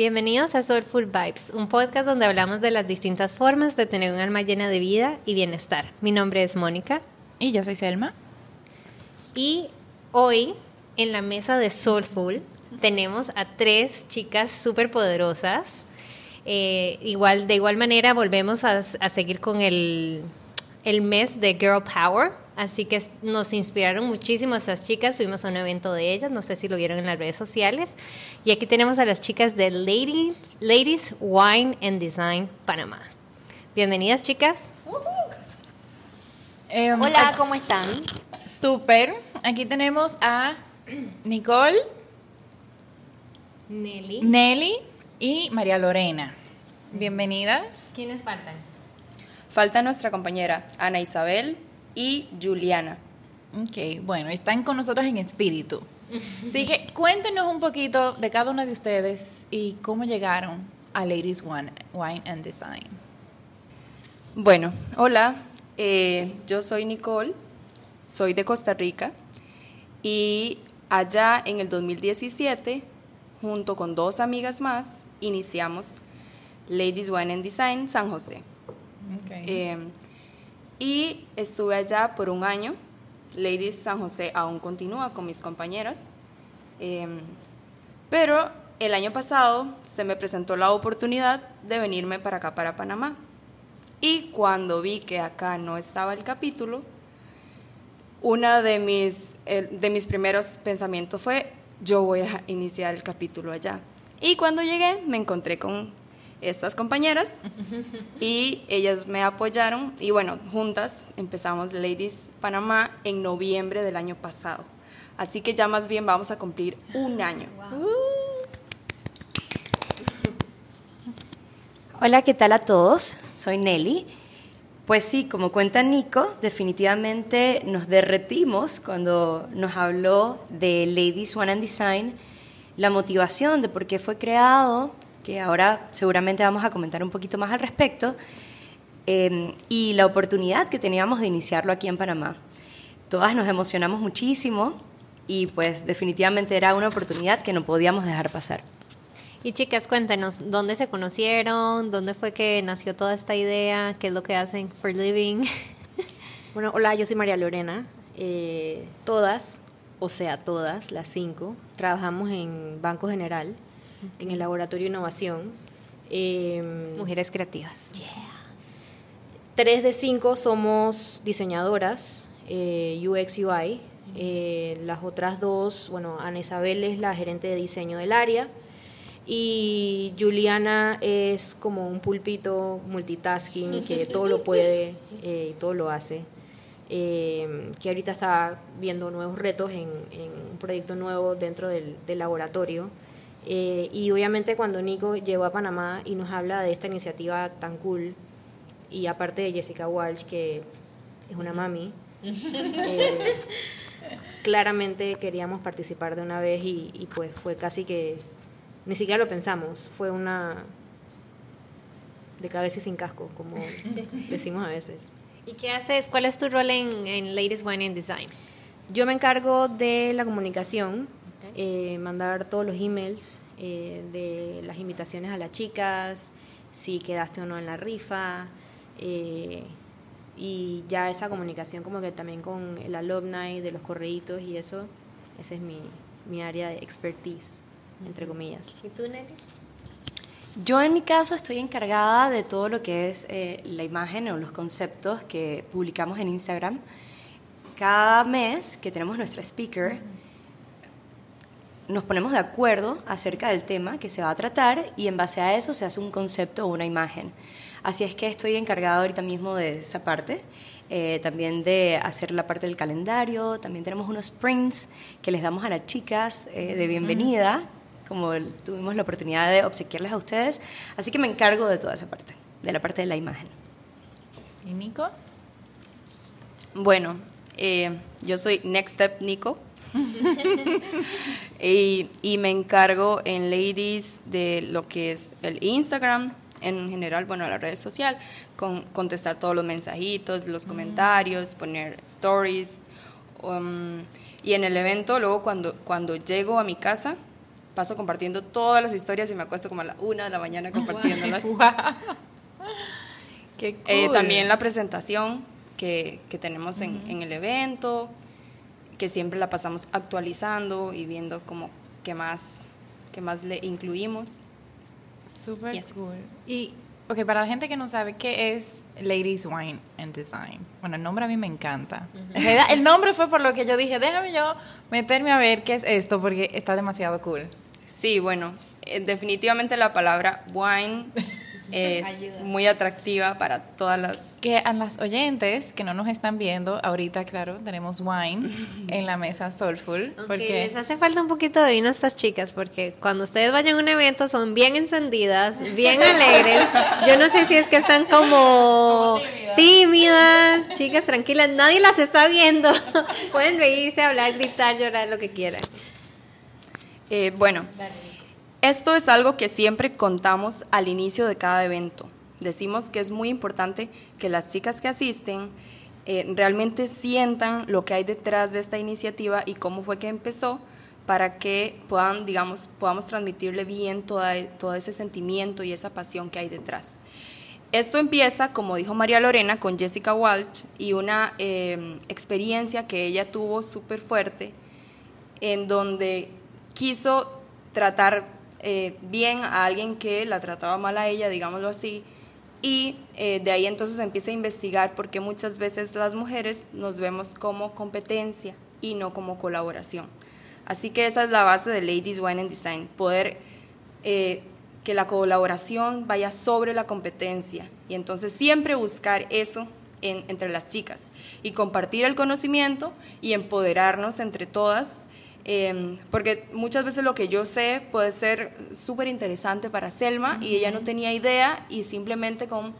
Bienvenidos a Soulful Vibes, un podcast donde hablamos de las distintas formas de tener un alma llena de vida y bienestar. Mi nombre es Mónica. Y yo soy Selma. Y hoy, en la mesa de Soulful, tenemos a tres chicas súper poderosas. Eh, igual, de igual manera, volvemos a, a seguir con el, el mes de Girl Power. Así que nos inspiraron muchísimo esas chicas. Fuimos a un evento de ellas, no sé si lo vieron en las redes sociales. Y aquí tenemos a las chicas de Ladies, Ladies Wine and Design Panamá. Bienvenidas, chicas. Eh, Hola, ¿cómo están? Súper. Aquí tenemos a Nicole, Nelly. Nelly y María Lorena. Bienvenidas. ¿Quiénes faltan? Falta nuestra compañera Ana Isabel y Juliana. Ok, bueno, están con nosotros en espíritu. Así que cuéntenos un poquito de cada una de ustedes y cómo llegaron a Ladies Wine, Wine and Design. Bueno, hola, eh, yo soy Nicole, soy de Costa Rica y allá en el 2017, junto con dos amigas más, iniciamos Ladies Wine and Design San José. Okay. Eh, y estuve allá por un año. Ladies San José aún continúa con mis compañeras. Eh, pero el año pasado se me presentó la oportunidad de venirme para acá, para Panamá. Y cuando vi que acá no estaba el capítulo, una de mis, de mis primeros pensamientos fue, yo voy a iniciar el capítulo allá. Y cuando llegué me encontré con estas compañeras y ellas me apoyaron y bueno, juntas empezamos Ladies Panamá en noviembre del año pasado. Así que ya más bien vamos a cumplir un año. Hola, ¿qué tal a todos? Soy Nelly. Pues sí, como cuenta Nico, definitivamente nos derretimos cuando nos habló de Ladies One and Design, la motivación de por qué fue creado, que ahora seguramente vamos a comentar un poquito más al respecto, eh, y la oportunidad que teníamos de iniciarlo aquí en Panamá. Todas nos emocionamos muchísimo y pues definitivamente era una oportunidad que no podíamos dejar pasar. Y chicas, cuéntanos, ¿dónde se conocieron? ¿Dónde fue que nació toda esta idea? ¿Qué es lo que hacen for living? Bueno, hola, yo soy María Lorena. Eh, todas, o sea, todas, las cinco, trabajamos en Banco General, en el Laboratorio de Innovación. Eh, Mujeres creativas. Tres de cinco somos diseñadoras eh, UX UI. Eh, las otras dos, bueno, Ana Isabel es la gerente de diseño del área y Juliana es como un pulpito multitasking que todo lo puede eh, y todo lo hace. Eh, que ahorita está viendo nuevos retos en, en un proyecto nuevo dentro del, del laboratorio. Eh, y obviamente cuando Nico llegó a Panamá y nos habla de esta iniciativa tan cool, y aparte de Jessica Walsh, que es una mami, eh, claramente queríamos participar de una vez y, y pues fue casi que, ni siquiera lo pensamos, fue una de cabeza y sin casco, como decimos a veces. ¿Y qué haces? ¿Cuál es tu rol en, en Ladies Wine and Design? Yo me encargo de la comunicación, eh, mandar todos los emails eh, de las invitaciones a las chicas, si quedaste o no en la rifa, eh, y ya esa comunicación como que también con el alumni de los correitos y eso, esa es mi, mi área de expertise, entre comillas. ¿Y tú, Nelly? Yo en mi caso estoy encargada de todo lo que es eh, la imagen o los conceptos que publicamos en Instagram. Cada mes que tenemos nuestra speaker, nos ponemos de acuerdo acerca del tema que se va a tratar y en base a eso se hace un concepto o una imagen. Así es que estoy encargada ahorita mismo de esa parte, eh, también de hacer la parte del calendario, también tenemos unos sprints que les damos a las chicas eh, de bienvenida, como tuvimos la oportunidad de obsequiarles a ustedes, así que me encargo de toda esa parte, de la parte de la imagen. ¿Y Nico? Bueno, eh, yo soy Next Step Nico. Y, y me encargo en Ladies de lo que es el Instagram, en general, bueno, la red social, con contestar todos los mensajitos, los comentarios, poner stories. um, y en el evento, luego cuando, cuando llego a mi casa, paso compartiendo todas las historias y me acuesto como a la una de la mañana compartiéndolas. Qué Eh, cool. también la presentación que, que tenemos en, en el evento, que siempre la pasamos actualizando y viendo como qué más, qué más le incluimos. Y así. cool. Y, ok, para la gente que no sabe, ¿qué es Ladies Wine and Design? Bueno, el nombre a mí me encanta. El nombre fue por lo que yo dije, déjame yo meterme a ver qué es esto, porque está demasiado cool. Sí, bueno, eh, definitivamente la palabra wine es muy atractiva para todas las... Que a las oyentes que no nos están viendo, ahorita, claro, tenemos wine en la mesa Soulful. Porque les hace falta un poquito de vino a estas chicas porque cuando ustedes vayan a un evento son bien encendidas, bien alegres. Yo no sé si es que están como tímidas, chicas tranquilas, nadie las está viendo. Pueden reírse, hablar, gritar, llorar, lo que quieran. Eh, bueno, esto es algo que siempre contamos al inicio de cada evento. Decimos que es muy importante que las chicas que asisten eh, realmente sientan lo que hay detrás de esta iniciativa y cómo fue que empezó para que puedan, digamos, podamos transmitirle bien toda, todo ese sentimiento y esa pasión que hay detrás. Esto empieza, como dijo María Lorena, con Jessica Walsh y una eh, experiencia que ella tuvo súper fuerte en donde quiso tratar eh, bien a alguien que la trataba mal a ella, digámoslo así, y eh, de ahí entonces empieza a investigar por qué muchas veces las mujeres nos vemos como competencia y no como colaboración. Así que esa es la base de Ladies Wine and Design, poder eh, que la colaboración vaya sobre la competencia y entonces siempre buscar eso en- entre las chicas y compartir el conocimiento y empoderarnos entre todas. Eh, porque muchas veces lo que yo sé puede ser súper interesante para Selma y ella no tenía idea y simplemente con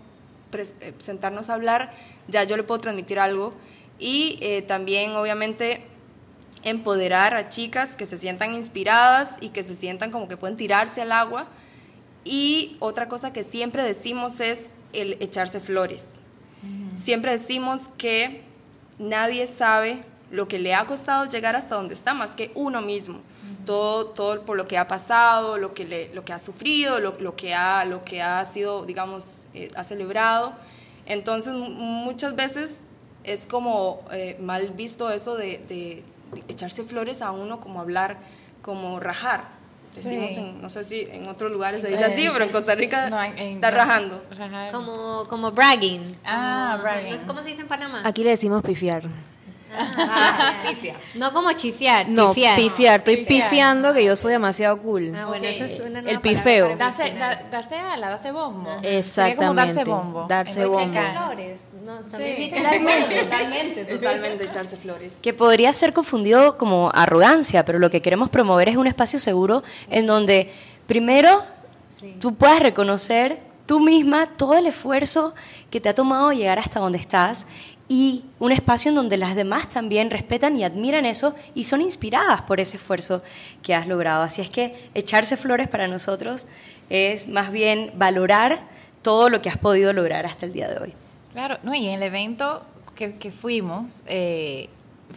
eh, sentarnos a hablar ya yo le puedo transmitir algo y eh, también obviamente empoderar a chicas que se sientan inspiradas y que se sientan como que pueden tirarse al agua. Y otra cosa que siempre decimos es el echarse flores. Siempre decimos que nadie sabe lo que le ha costado llegar hasta donde está más que uno mismo. Todo, todo por lo que ha pasado, lo que, le- lo que ha sufrido, lo, lo que ha, lo que ha sido, digamos, eh, ha celebrado. Entonces, mu- muchas veces es como eh, mal visto eso de, de- de echarse flores a uno, como hablar, como rajar. Decimos, Sí. en- no sé si en otros lugares se dice así, pero en Costa Rica No, en- en- está no, rajando. rajar. Como, como bragging. Ah, Como- bragging. ¿no es ¿Cómo se dice en Panamá? Aquí le decimos pifiar. No como chifiar, No, pifiar. pifiar. Estoy Pifiar. pifiando que yo soy demasiado cool. Ah, bueno, eso es una nueva El pifeo. Darse, da- darse ala, darse bombo. Exactamente. Como darse bombo. Darse bombo. Flores, no, también Sí. Literalmente. Totalmente, totalmente echarse flores. que podría ser confundido como arrogancia, pero lo que queremos promover es un espacio seguro en donde primero tú puedas reconocer tú misma todo el esfuerzo que te ha tomado llegar hasta donde estás y un espacio en donde las demás también respetan y admiran eso y son inspiradas por ese esfuerzo que has logrado. Así es que echarse flores para nosotros es más bien valorar todo lo que has podido lograr hasta el día de hoy. Claro, no, y en el evento que, que fuimos, eh,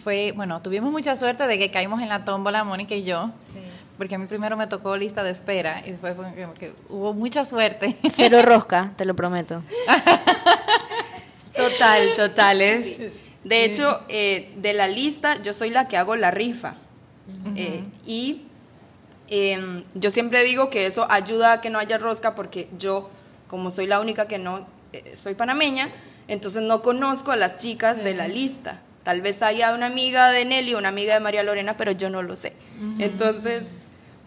fue, bueno, tuvimos mucha suerte de que caímos en la tómbola, Mónica y yo, porque a mí primero me tocó lista de espera y después fue que hubo mucha suerte. Cero rosca, te lo prometo. Total, total, es De hecho, eh, de la lista, yo soy la que hago la rifa. Eh, y em, yo siempre digo que eso ayuda a que no haya rosca porque yo, como soy la única que no eh, soy panameña, entonces no conozco a las chicas de la lista. Tal vez haya una amiga de Nelly, una amiga de María Lorena, pero yo no lo sé. Entonces,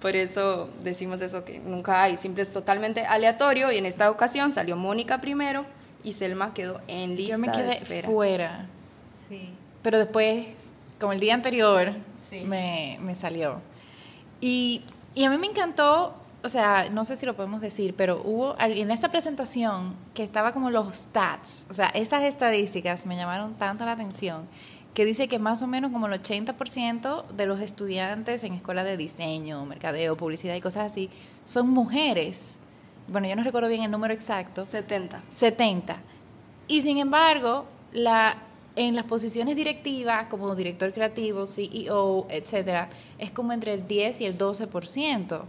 por eso decimos eso, que nunca hay, siempre es totalmente aleatorio y en esta ocasión salió Mónica primero y Selma quedó en lista yo me de quedé espera. fuera, Sí. pero después, como el día anterior, me, me salió. Y, y a mí me encantó, o sea, no sé si lo podemos decir, pero hubo en esta presentación que estaba como los stats, o sea, esas estadísticas me llamaron tanto la atención, que dice que más o menos como el 80% de los estudiantes en escuela de diseño, mercadeo, publicidad y cosas así, son mujeres. Bueno, yo no recuerdo bien el número exacto. 70. 70. Y sin embargo, la en las posiciones directivas, como director creativo, CEO, etcétera, es como entre el 10 y el 12%.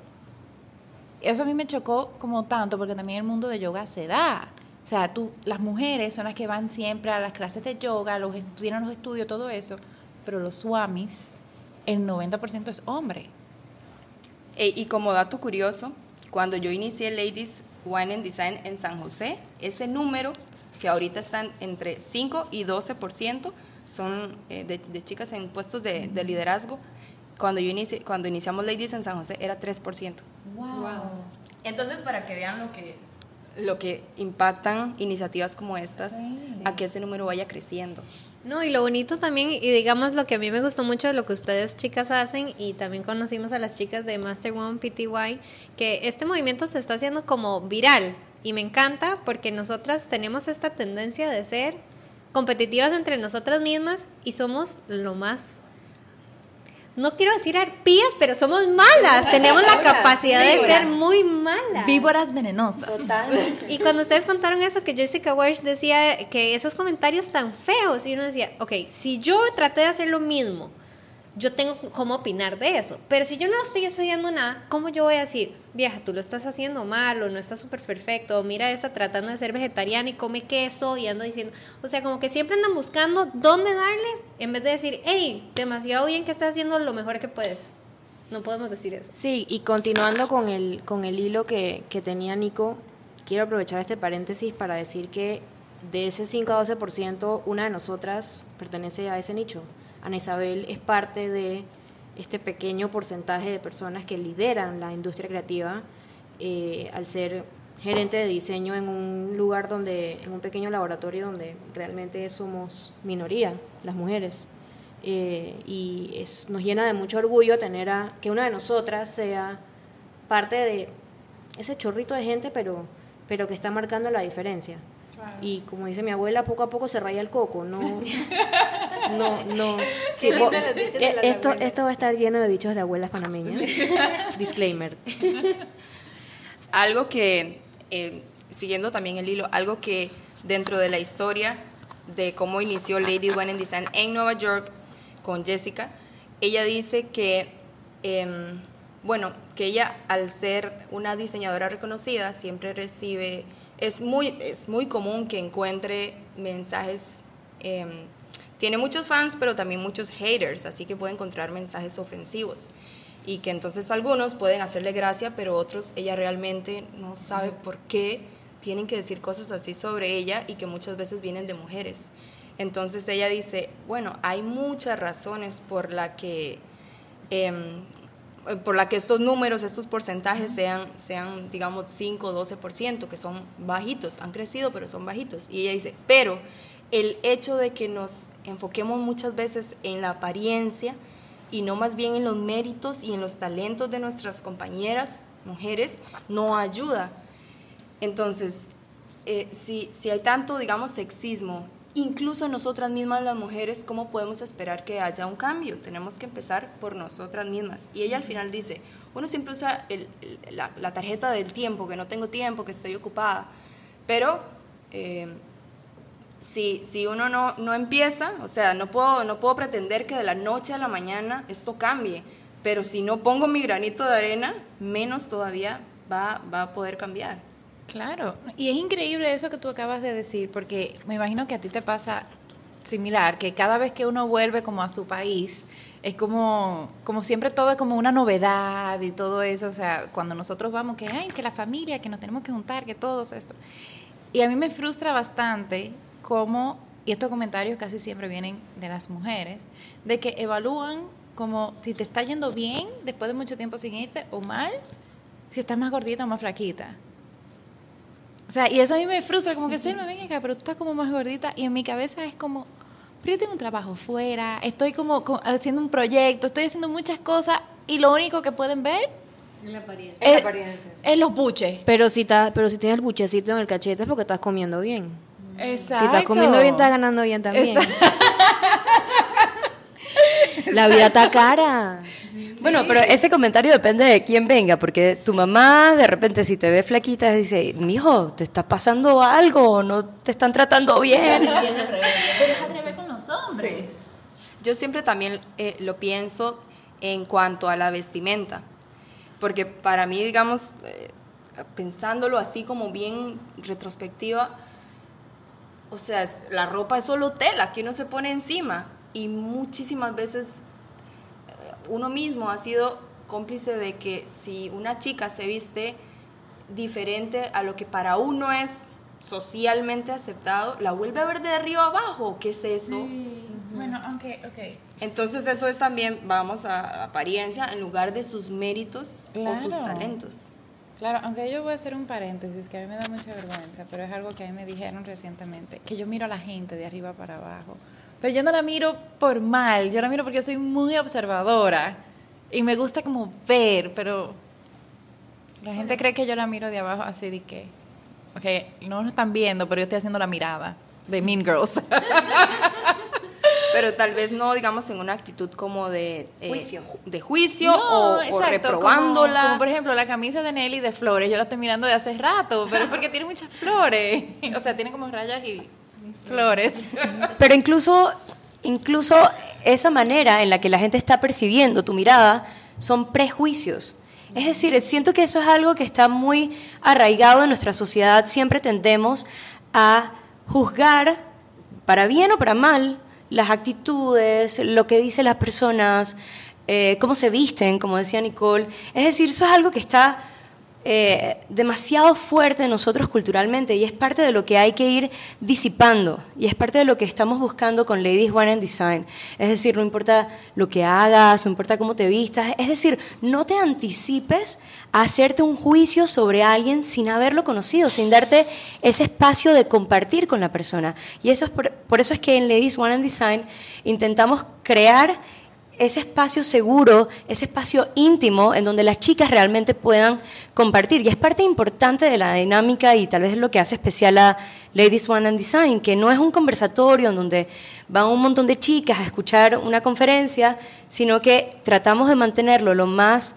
Eso a mí me chocó como tanto, porque también el mundo de yoga se da. O sea, tú, las mujeres son las que van siempre a las clases de yoga, los tienen los estudios, todo eso, pero los swamis, el 90% es hombre. y como dato curioso, cuando yo inicié Ladies Wine and Design en San José, ese número que ahorita están entre 5 y 12%, son eh, de, chicas en puestos de, liderazgo. Cuando, yo inicié, cuando iniciamos Ladies en San José era 3%. Wow. Entonces, para que vean lo que, lo que impactan iniciativas como estas, a que ese número vaya creciendo. No, y lo bonito también, y digamos lo que a mí me gustó mucho de lo que ustedes chicas hacen, y también conocimos a las chicas de Master One PTY, que este movimiento se está haciendo como viral, y me encanta porque nosotras tenemos esta tendencia de ser competitivas entre nosotras mismas y somos lo más no quiero decir arpías, pero somos malas. Tenemos la capacidad de ser muy malas. Víboras venenosas. Totalmente. Y cuando ustedes contaron eso, que Jessica Walsh decía que esos comentarios tan feos, y uno decía, ok, si yo traté de hacer lo mismo, yo tengo cómo opinar de eso. Pero si yo no estoy estudiando nada, ¿cómo yo voy a decir, vieja, tú lo estás haciendo mal o no está súper perfecto? O mira esa tratando de ser vegetariana y come queso y ando diciendo, o sea, como que siempre andan buscando dónde darle en vez de decir, hey, demasiado bien que estás haciendo lo mejor que puedes. No podemos decir eso. Sí, y continuando con el, con el hilo que, que tenía Nico, quiero aprovechar este paréntesis para decir que de ese 5 a 12%, una de nosotras pertenece a ese nicho. Ana Isabel es parte de este pequeño porcentaje de personas que lideran la industria creativa eh, al ser gerente de diseño en un lugar donde, en un pequeño laboratorio donde realmente somos minoría, las mujeres. Eh, y es, nos llena de mucho orgullo tener a que una de nosotras sea parte de ese chorrito de gente, pero, pero que está marcando la diferencia. Y como dice mi abuela, poco a poco se raya el coco, no, no, no. Eh, esto, esto va a estar lleno de dichos de abuelas panameñas. Disclaimer. Algo que, eh, siguiendo también el hilo, algo que dentro de la historia de cómo inició Lady One in Design en Nueva York con Jessica, ella dice que, em, bueno, que ella al ser una diseñadora reconocida siempre recibe es muy, es muy común que encuentre mensajes, em, tiene muchos fans, pero también muchos haters, así que puede encontrar mensajes ofensivos. Y que entonces algunos pueden hacerle gracia, pero otros ella realmente no sabe por qué tienen que decir cosas así sobre ella y que muchas veces vienen de mujeres. Entonces ella dice, bueno, hay muchas razones por la que eh, por la que estos números, estos porcentajes sean, sean digamos, 5 o 12%, que son bajitos, han crecido, pero son bajitos. Y ella dice, pero el hecho de que nos enfoquemos muchas veces en la apariencia y no más bien en los méritos y en los talentos de nuestras compañeras mujeres, no ayuda. Entonces, eh, si, si hay tanto, digamos, sexismo incluso nosotras mismas las mujeres, ¿cómo podemos esperar que haya un cambio? Tenemos que empezar por nosotras mismas. Y ella al final dice, uno siempre usa la, tarjeta del tiempo, que no tengo tiempo, que estoy ocupada, pero eh, si, si uno no, no empieza, o sea, no puedo, no puedo pretender que de la noche a la mañana esto cambie, pero si no pongo mi granito de arena, menos todavía va, va a poder cambiar. Claro, y es increíble eso que tú acabas de decir, porque me imagino que a ti te pasa similar, que cada vez que uno vuelve como a su país, es como, como siempre todo es como una novedad y todo eso, o sea, cuando nosotros vamos, que, ay, que la familia, que nos tenemos que juntar, que todo esto. Y a mí me frustra bastante cómo, y estos comentarios casi siempre vienen de las mujeres, de que evalúan como si te está yendo bien después de mucho tiempo sin irte o mal, si estás más gordita o más flaquita. O sea, y eso a mí me frustra, como que, me ven acá, pero tú estás como más gordita. Y en mi cabeza es como, pero yo tengo un trabajo fuera, estoy como, haciendo un proyecto, estoy haciendo muchas cosas y lo único que pueden ver la apariencia. Es, apariencia, es los buches. Pero si, pero si tienes el buchecito en el cachete es porque estás comiendo bien. Exacto. Si estás comiendo bien, estás ganando bien también. La vida está cara. Bueno, pero ese comentario depende de quién venga, porque tu mamá de repente si te ve flaquita dice, mijo, ¿te está pasando algo? ¿No te están tratando bien? Pero es al revés con los hombres. Yo siempre también eh, lo pienso en cuanto a la vestimenta, porque para mí, digamos, eh, pensándolo así como bien retrospectiva, o sea, la ropa es solo tela que uno se pone encima y muchísimas veces eh, uno mismo ha sido cómplice de que si una chica se viste diferente a lo que para uno es socialmente aceptado, la vuelve a ver de arriba abajo. ¿Qué es eso? Bueno, aunque, ok. Entonces eso es también, vamos a apariencia, en lugar de sus méritos o sus talentos. Claro, aunque yo voy a hacer un paréntesis que a mí me da mucha vergüenza, pero es algo que a mí me dijeron recientemente, que yo miro a la gente de arriba para abajo. Pero yo no la miro por mal, yo la miro porque soy muy observadora y me gusta como ver, pero la gente cree que yo la miro de abajo así de que, ok, no lo están viendo, pero yo estoy haciendo la mirada de Mean Girls. pero tal vez no, digamos, en una actitud como de eh, juicio, de juicio o, reprobándola. Como, por ejemplo la camisa de Nelly de flores, yo la estoy mirando de hace rato, pero es porque tiene muchas flores, o sea, tiene como rayas y flores. Pero incluso, incluso esa manera en la que la gente está percibiendo tu mirada son prejuicios. Es decir, siento que eso es algo que está muy arraigado en nuestra sociedad. Siempre tendemos a juzgar, para bien o para mal, las actitudes, lo que dicen las personas, eh, cómo se visten, como decía Nicole. Es decir, eso es algo que está eh, demasiado fuerte en nosotros culturalmente y es parte de lo que hay que ir disipando y es parte de lo que estamos buscando con Ladies One and Design. Es decir, no importa lo que hagas, no importa cómo te vistas, es decir, no te anticipes a hacerte un juicio sobre alguien sin haberlo conocido, sin darte ese espacio de compartir con la persona. Y eso es por, por eso es que en Ladies One and Design intentamos crear ese espacio seguro, ese espacio íntimo en donde las chicas realmente puedan compartir. Y es parte importante de la dinámica y tal vez es lo que hace especial a Ladies One and Design, que no es un conversatorio en donde van un montón de chicas a escuchar una conferencia, sino que tratamos de mantenerlo lo más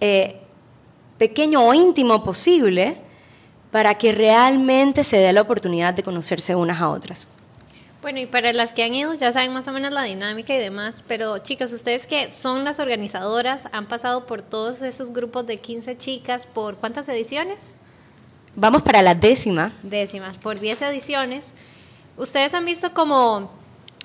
eh, pequeño o íntimo posible para que realmente se dé la oportunidad de conocerse unas a otras. Bueno, y para las que han ido ya saben más o menos la dinámica y demás, pero chicas, ustedes que son las organizadoras, han pasado por todos esos grupos de 15 chicas, ¿por cuántas ediciones? Vamos para la décima. Décimas, por 10 ediciones. ¿Ustedes han visto como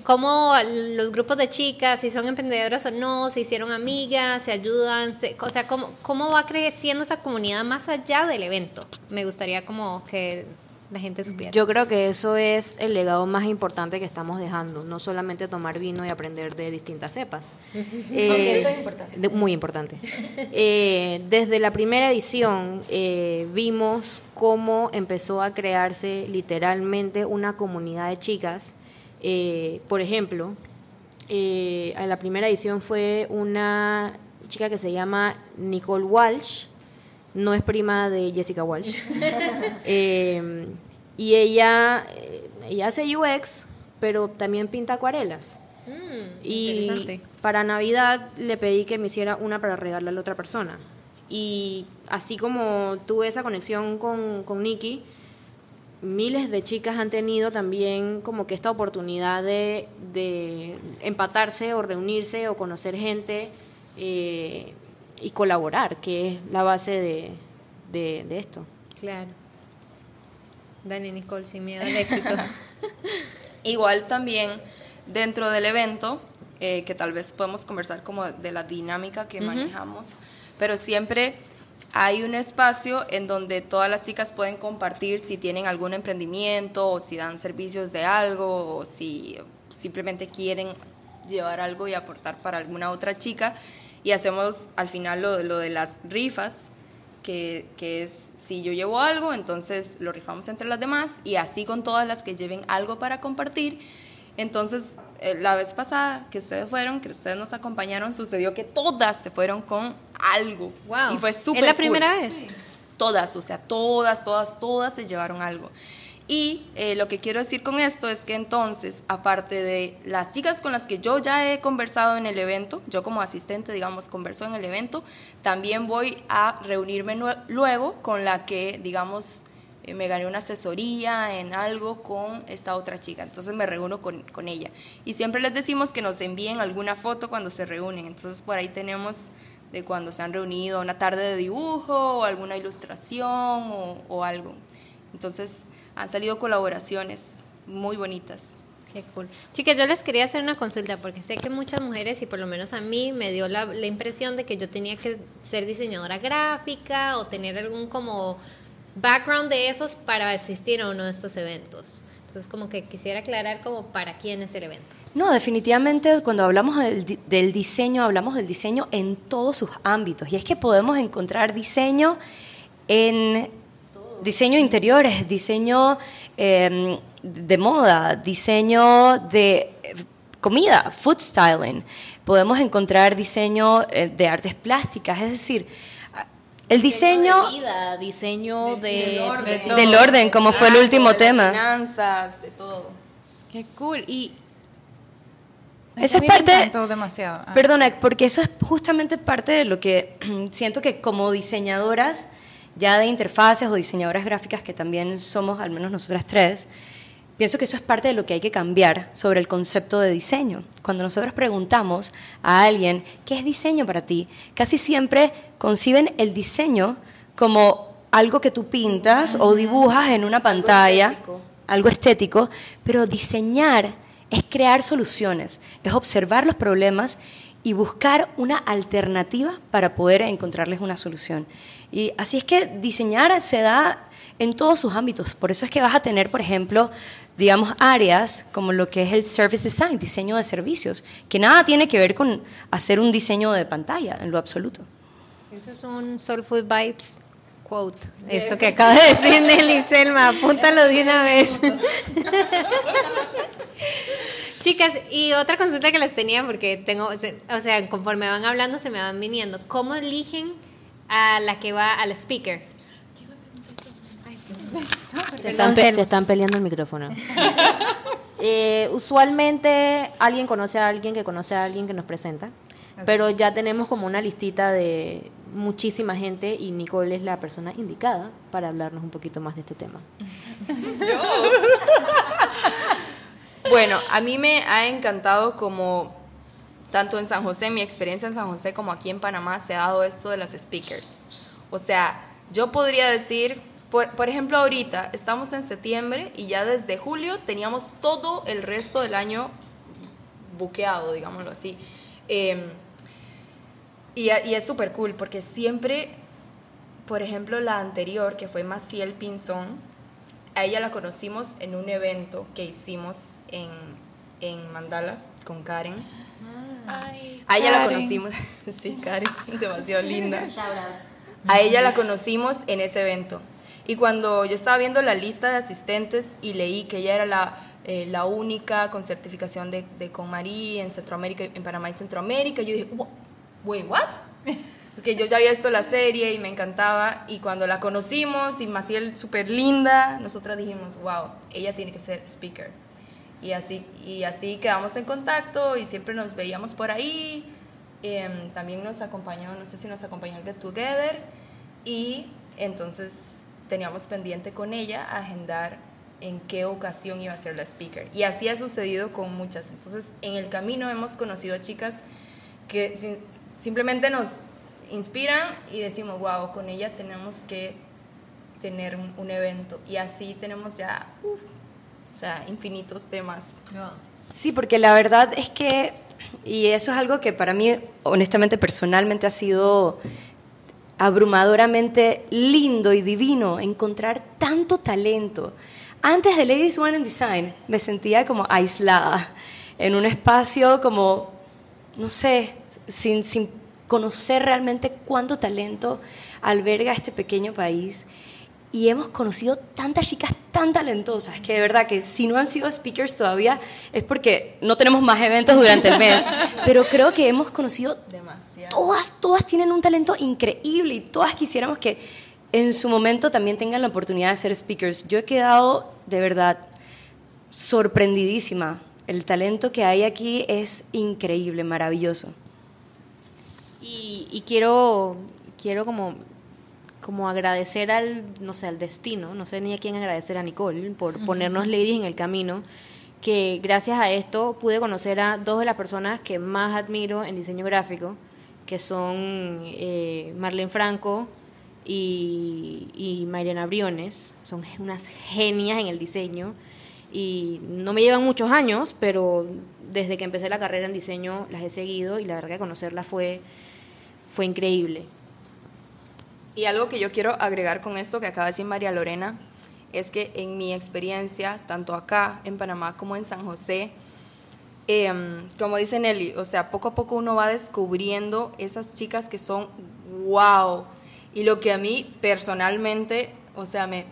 cómo los grupos de chicas, si son emprendedoras o no, se hicieron amigas, se ayudan, o sea, cómo, cómo va creciendo esa comunidad más allá del evento? Me gustaría como que la gente supiera. Yo creo que eso es el legado más importante que estamos dejando, no solamente tomar vino y aprender de distintas cepas. Eh, eso es importante. muy importante. Eh, desde la primera edición eh, vimos cómo empezó a crearse literalmente una comunidad de chicas. por ejemplo, en la primera edición fue una chica que se llama Nicole Walsh, no es prima de Jessica Walsh. Eh, y ella, eh, ella hace UX, pero también pinta acuarelas. Mm, y para Navidad le pedí que me hiciera una para regalarle a la otra persona. Y así como tuve esa conexión con, con Nikki, miles de chicas han tenido también como que esta oportunidad de, de empatarse o reunirse o conocer gente. Eh, y colaborar, que es la base de, de, esto. Claro. Dani Nicole, sin miedo al éxito. Igual también dentro del evento, eh, que tal vez podemos conversar como de la dinámica que manejamos, pero siempre hay un espacio en donde todas las chicas pueden compartir si tienen algún emprendimiento o si dan servicios de algo o si simplemente quieren llevar algo y aportar para alguna otra chica y hacemos al final lo, lo de las rifas, que, que, es si yo llevo algo, entonces lo rifamos entre las demás y así con todas las que lleven algo para compartir. Entonces, eh, la vez pasada que ustedes fueron, que ustedes nos acompañaron, sucedió que todas se fueron con algo. Wow. Y fue súper ¿Es la primera vez? Todas, o sea, todas, todas, todas se llevaron algo. Y eh, lo que quiero decir con esto es que entonces, aparte de las chicas con las que yo ya he conversado en el evento, yo como asistente, digamos, converso en el evento, también voy a reunirme luego con la que, digamos, eh, me gané una asesoría en algo con esta otra chica, entonces me reúno con, con, ella. Y siempre les decimos que nos envíen alguna foto cuando se reúnen, entonces por ahí tenemos de cuando se han reunido una tarde de dibujo o alguna ilustración o, o algo. Entonces han salido colaboraciones muy bonitas. Qué cool. Chicas, yo les quería hacer una consulta porque sé que muchas mujeres, y por lo menos a mí, me dio la, la, impresión de que yo tenía que ser diseñadora gráfica o tener algún como background de esos para asistir a uno de estos eventos. Entonces, como que quisiera aclarar como para quién es el evento. No, definitivamente cuando hablamos del, del diseño, hablamos del diseño en todos sus ámbitos. Y es que podemos encontrar diseño en diseño interiores, diseño eh, de moda, diseño de comida, food styling. Podemos encontrar diseño eh, de artes plásticas, es decir, el diseño, de vida, diseño de, del orden, de, del orden como fue el último de tema. Finanzas, de todo. Qué cool. Y eso es parte. demasiado. Ah. Perdona, porque eso es justamente parte de lo que siento que como diseñadoras ya de interfaces o diseñadoras gráficas, que también somos, al menos nosotras tres, pienso que eso es parte de lo que hay que cambiar sobre el concepto de diseño. Cuando nosotros preguntamos a alguien, ¿qué es diseño para ti? Casi siempre conciben el diseño como algo que tú pintas o dibujas en una pantalla, estético. algo estético, pero diseñar es crear soluciones, es observar los problemas y buscar una alternativa para poder encontrarles una solución. Y así es que diseñar se da en todos sus ámbitos. Por eso es que vas a tener, por ejemplo, digamos, áreas como lo que es el service design, diseño de servicios, que nada tiene que ver con hacer un diseño de pantalla en lo absoluto. Eso es un Soul Food Vibes quote. Eso que acaba de decir Nelly Selma, apúntalo de una vez. Chicas, y otra consulta que les tenía, porque tengo, o sea, conforme van hablando se me van viniendo. ¿Cómo eligen a la que va al speaker? Se están, pe- se están peleando el micrófono. Eh, usualmente alguien conoce a alguien que conoce a alguien que nos presenta, pero ya tenemos como una listita de muchísima gente y Nicole es la persona indicada para hablarnos un poquito más de este tema. Bueno, a mí me ha encantado como tanto en San José, mi experiencia en San José como aquí en Panamá se ha dado esto de las speakers. O sea, yo podría decir, por, por ejemplo, ahorita estamos en septiembre y ya desde julio teníamos todo el resto del año buqueado, digámoslo así. Eh, y, y es súper cool porque siempre, por ejemplo, la anterior, que fue Maciel Pinzón, a ella la conocimos en un evento que hicimos en, en Mandala con Karen. a ella la Karen. conocimos, sí, Karen, demasiado linda. A ella la conocimos en ese evento. Y cuando yo estaba viendo la lista de asistentes y leí que ella era la, eh, la única con certificación de, de Conmarí en Centroamérica, en Panamá y Centroamérica, yo dije, "Wha- wait, what? Porque yo ya había visto la serie y me encantaba. Y cuando la conocimos y Maciel súper linda, nosotras dijimos, wow, ella tiene que ser speaker. Y así, y así quedamos en contacto y siempre nos veíamos por ahí. Em, también nos acompañó, no sé si nos acompañó el Get Together. Y entonces teníamos pendiente con ella agendar en qué ocasión iba a ser la speaker. Y así ha sucedido con muchas. Entonces, en el camino hemos conocido chicas que simplemente nos inspiran y decimos, wow, con ella tenemos que tener un evento. Y así tenemos ya, uf, o sea, infinitos temas. Sí, porque la verdad es que, y eso es algo que para mí, honestamente, personalmente ha sido abrumadoramente lindo y divino encontrar tanto talento. Antes de Ladies One in Design me sentía como aislada, en un espacio como, no sé, sin, sin conocer realmente cuánto talento alberga este pequeño país. Y hemos conocido tantas chicas tan talentosas que de verdad que si no han sido speakers todavía es porque no tenemos más eventos durante el mes. Pero creo que hemos conocido Demasiado. todas, todas tienen un talento increíble y todas quisiéramos que en su momento también tengan la oportunidad de ser speakers. Yo he quedado de verdad sorprendidísima. El talento que hay aquí es increíble, maravilloso. Y, y quiero, quiero como como agradecer al, no sé, al destino, no sé ni a quién agradecer a Nicole por ponernos ladies en el camino, que gracias a esto pude conocer a dos de las personas que más admiro en diseño gráfico, que son eh, Marlene Franco y, y Mariana Briones. Son unas genias en el diseño y no me llevan muchos años, pero desde que empecé la carrera en diseño las he seguido y la verdad que conocerlas fue, fue increíble. Y algo que yo quiero agregar con esto que acaba de decir María Lorena es que en mi experiencia, tanto acá en Panamá como en San José, em, como dice Nelly, o sea, poco a poco uno va descubriendo esas chicas que son wow. Y lo que a mí personalmente, o sea, me,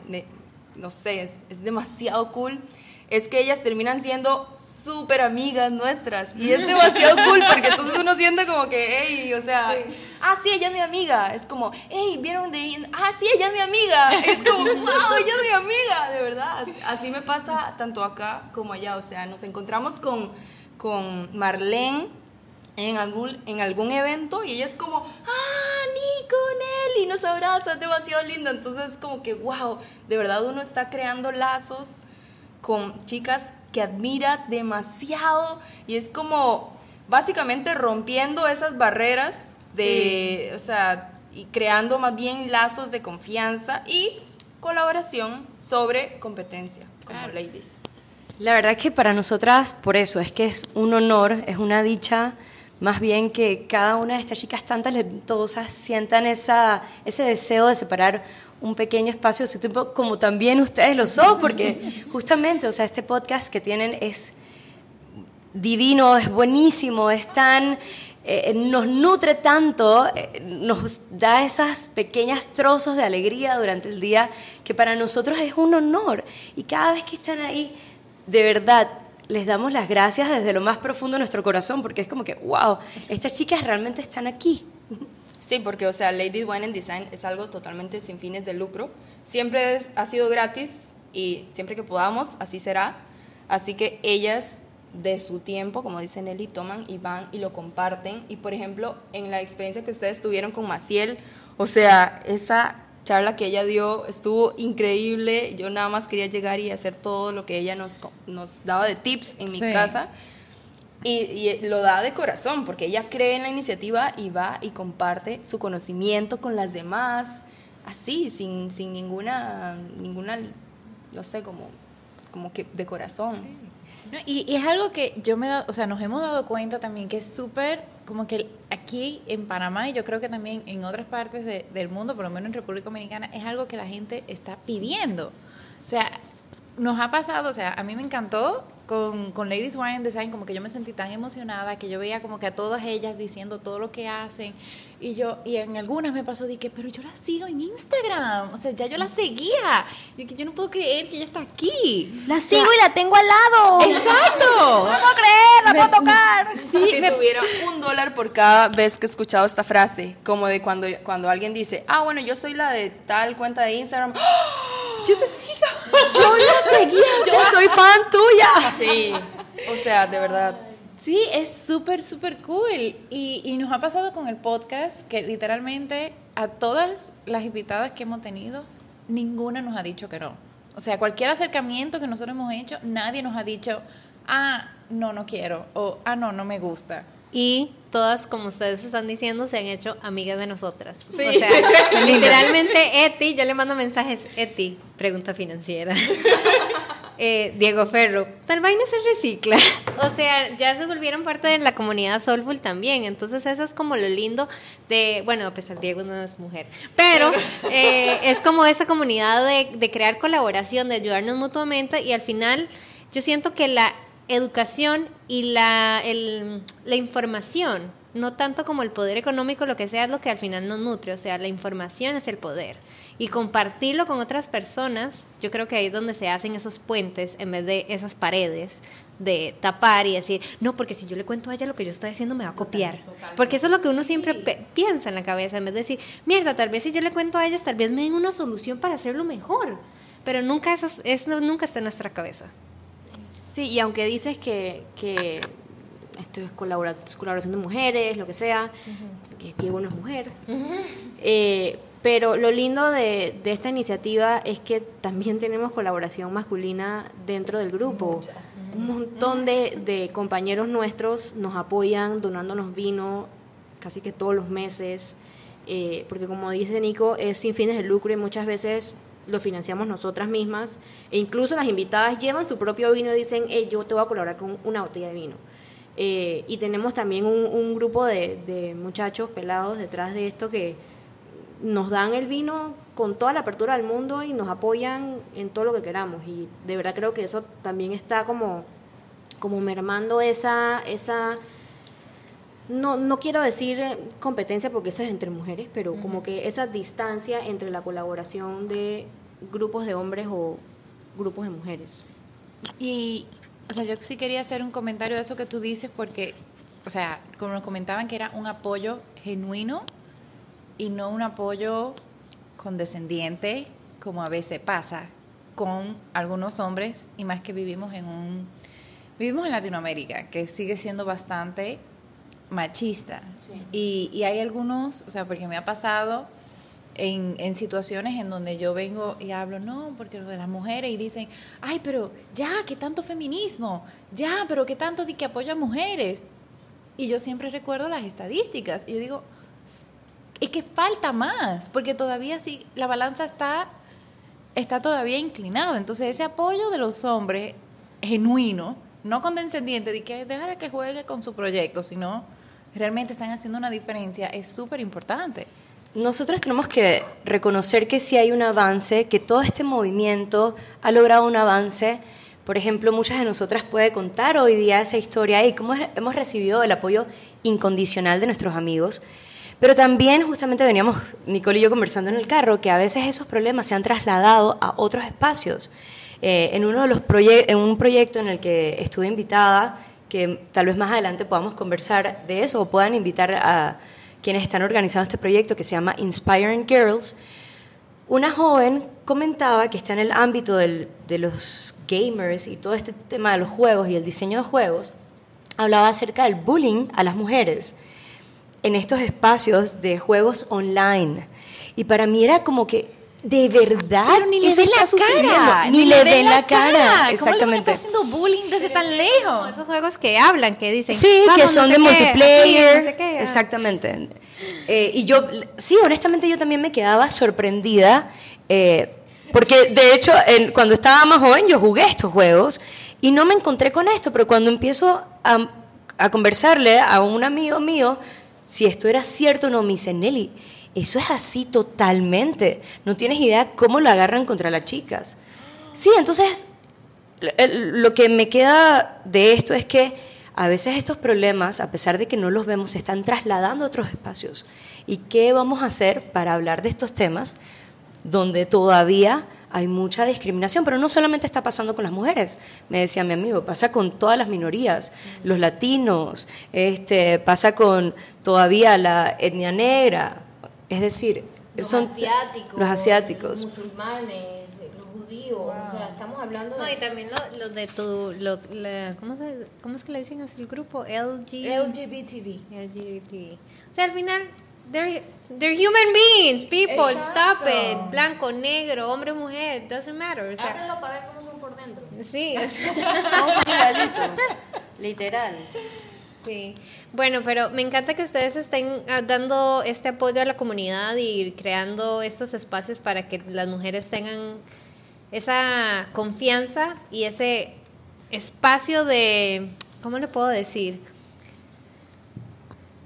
no sé, es, es demasiado cool es que ellas terminan siendo súper amigas nuestras. Y es demasiado cool porque entonces uno siente como que, hey, o sea, ah, sí, ella es mi amiga. Es como, hey, ¿vieron de Ah, sí, ella es mi amiga. Es como, wow, ella es mi amiga, de verdad. Así me pasa tanto acá como allá. O sea, nos encontramos con, con Marlene en algún, en algún evento y ella es como, ah, Nico, Nelly, nos abraza, es demasiado linda. Entonces, como que, wow, de verdad uno está creando lazos con chicas que admira demasiado y es como básicamente rompiendo esas barreras de, o sea, y creando más bien lazos de confianza y colaboración sobre competencia, como ladies. La verdad es que para nosotras, por eso, es que es un honor, es una dicha, más bien que cada una de estas chicas tan talentosas sientan esa, ese deseo de separar un pequeño espacio de su tiempo, como también ustedes lo son, porque justamente, o sea, este podcast que tienen es divino, es buenísimo, es tan, eh, nos nutre tanto, eh, nos da esas pequeñas trozos de alegría durante el día, que para nosotros es un honor. Y cada vez que están ahí, de verdad, les damos las gracias desde lo más profundo de nuestro corazón, porque es como que, wow, estas chicas realmente están aquí. Sí, porque, o sea, Ladies Wine and Design es algo totalmente sin fines de lucro. Siempre ha sido gratis y siempre que podamos, así será. Así que ellas, de su tiempo, como dice Nelly, toman y van y lo comparten. Y, por ejemplo, en la experiencia que ustedes tuvieron con Maciel, o sea, esa charla que ella dio estuvo increíble. Yo nada más quería llegar y hacer todo lo que ella nos, nos daba de tips en mi casa. Y, lo da de corazón, porque ella cree en la iniciativa y va y comparte su conocimiento con las demás, así, sin, sin ninguna, ninguna, no sé, como, como que de corazón. y, es algo que yo me da, o sea, nos hemos dado cuenta también que es súper, como que aquí en Panamá y yo creo que también en otras partes del mundo, por lo menos en República Dominicana, es algo que la gente está pidiendo. O sea, nos ha pasado, o sea, a mí me encantó con, con, Ladies Wine and Design, como que yo me sentí tan emocionada que yo veía como que a todas ellas diciendo todo lo que hacen. Y yo, y en algunas me pasó, dije, pero yo la sigo en Instagram. O sea, ya yo la seguía. Y que yo no puedo creer que ella está aquí. La sigo y la tengo al lado. Exacto. no puedo creer, la puedo tocar. si tuviera un dólar por cada vez que he escuchado esta frase, como de cuando, cuando alguien dice, ah, bueno, yo soy la de tal cuenta de Instagram. Yo te sigo. Yo la seguía. Yo soy fan tuya. Sí, o sea, de verdad. Sí, es súper, súper cool. Y, y nos ha pasado con el podcast que literalmente a todas las invitadas que hemos tenido, ninguna nos ha dicho que no. O sea, cualquier acercamiento que nosotros hemos hecho, nadie nos ha dicho, ah, no, no quiero, o ah, no, no me gusta. Y todas, como ustedes están diciendo, se han hecho amigas de nosotras. O sea, literalmente, Eti, yo le mando mensajes, Eti, pregunta financiera. Eh, Diego Ferro, tal vaina se recicla. o sea, ya se volvieron parte de la comunidad Soulful también. Entonces, eso es como lo lindo de. Bueno, a pesar Diego no es mujer, pero eh, es como esa comunidad de, de crear colaboración, de ayudarnos mutuamente y al final yo siento que la educación y la, el, la información, no tanto como el poder económico, lo que sea, es lo que al final nos nutre, o sea, la información es el poder. Y compartirlo con otras personas, yo creo que ahí es donde se hacen esos puentes en vez de esas paredes de tapar y decir, no, porque si yo le cuento a ella lo que yo estoy haciendo me va a copiar. Porque eso es lo que uno siempre piensa en la cabeza, en vez de decir, mierda, tal vez si yo le cuento a ellas, tal vez me den una solución para hacerlo mejor. Pero nunca eso, eso nunca está en nuestra cabeza. Sí, y aunque dices que, que esto es colaboración de mujeres, lo que sea, que Diego no es mujer, eh, Pero lo lindo de, de, esta iniciativa es que también tenemos colaboración masculina dentro del grupo. Un montón de, de compañeros nuestros nos apoyan donándonos vino casi que todos los meses, eh, porque como dice Nico, es sin fines de lucro y muchas veces lo financiamos nosotras mismas, e incluso las invitadas llevan su propio vino y dicen, hey, yo te voy a colaborar con una botella de vino. Eh, y tenemos también un, un grupo de, de, muchachos pelados detrás de esto que nos dan el vino con toda la apertura del mundo y nos apoyan en todo lo que queramos. Y de verdad creo que eso también está como, como mermando esa, esa no, no quiero decir competencia porque eso es entre mujeres, pero como que esa distancia entre la colaboración de grupos de hombres o grupos de mujeres. Y, o sea, yo sí quería hacer un comentario de eso que tú dices porque, o sea, como nos comentaban que era un apoyo genuino y no un apoyo condescendiente como a veces pasa con algunos hombres y más que vivimos en un vivimos en Latinoamérica que sigue siendo bastante machista. Y, y, hay algunos, o sea, porque me ha pasado en, en, situaciones en donde yo vengo y hablo, no, porque lo de las mujeres, y dicen, ay, pero ya, ¿qué tanto feminismo? Ya, pero ¿qué tanto de que apoyo a mujeres? Y yo siempre recuerdo las estadísticas. Y yo digo, es que falta más, porque todavía sí, la balanza está, está todavía inclinada. Entonces, ese apoyo de los hombres genuino, no condescendiente, de que dejar que juegue con su proyecto, sino realmente están haciendo una diferencia es súper importante. Nosotros tenemos que reconocer que sí hay un avance, que todo este movimiento ha logrado un avance. Por ejemplo, muchas de nosotras puede contar hoy día esa historia y cómo hemos recibido el apoyo incondicional de nuestros amigos. Pero también justamente veníamos, Nicole y yo, conversando en el carro, que a veces esos problemas se han trasladado a otros espacios. Eh, en, uno de los en un proyecto en el que estuve invitada, que tal vez más adelante podamos conversar de eso o puedan invitar a quienes están organizando este proyecto que se llama Inspiring Girls. Una joven comentaba que está en el ámbito de los gamers y todo este tema de los juegos y el diseño de juegos, hablaba acerca del bullying a las mujeres en estos espacios de juegos online. Y para mí era como que de verdad pero ni le ven la cara ni, le ven la cara, exactamente ¿Cómo le haciendo bullying desde tan lejos esos juegos que hablan que dicen sí que son de multiplayer exactamente. Eh, y yo sí honestamente yo también me quedaba sorprendida eh, porque de hecho cuando estaba más joven yo jugué estos juegos y no me encontré con esto pero cuando empiezo a, a conversarle a un amigo mío si esto era cierto o no me dice Nelly eso es así totalmente. No tienes idea cómo lo agarran contra las chicas. Sí, entonces lo que me queda de esto es que a veces estos problemas, a pesar de que no los vemos, se están trasladando a otros espacios. ¿Y qué vamos a hacer para hablar de estos temas donde todavía hay mucha discriminación? Pero no solamente está pasando con las mujeres, me decía mi amigo, pasa con todas las minorías, los latinos, este, pasa con todavía la etnia negra, es decir, los son asiáticos, los asiáticos, los musulmanes, los judíos, o sea, estamos hablando de... No, y también los lo de tu, lo, la, ¿cómo, se, ¿cómo es que le dicen así el grupo? LG... LGBTV. O sea, al final, they're, they're human beings, people, Exacto. stop it. Blanco, negro, hombre, mujer, doesn't matter. O sea, Ábrenlo para ver cómo son por dentro. Sí, o sea, Todos igualitos, literal. Sí, bueno, pero me encanta que ustedes estén ah, dando este apoyo a la comunidad y creando estos espacios para que las mujeres tengan esa confianza y ese espacio de, ¿cómo le puedo decir?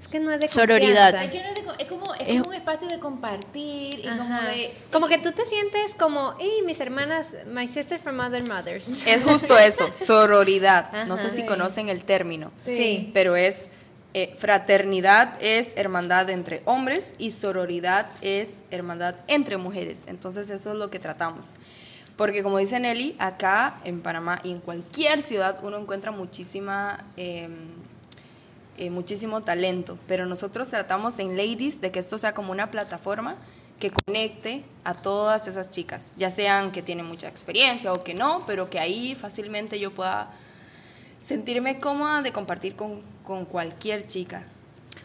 Es que no es de Sororidad. No es, como, es, como un espacio de compartir y como de... Como que tú te sientes como, hey, mis hermanas, my sisters from other mothers. Es justo eso, sororidad. Ajá, no sé si conocen el término, sí. pero es eh, fraternidad es hermandad entre hombres y sororidad es hermandad entre mujeres. Entonces eso es lo que tratamos. Porque como dice Nelly, acá en Panamá y en cualquier ciudad uno encuentra muchísima, eh, eh, muchísimo talento, pero nosotros tratamos en Ladies de que esto sea como una plataforma que conecte a todas esas chicas, ya sean que tienen mucha experiencia o que no, pero que ahí fácilmente yo pueda sentirme cómoda de compartir con, con cualquier chica.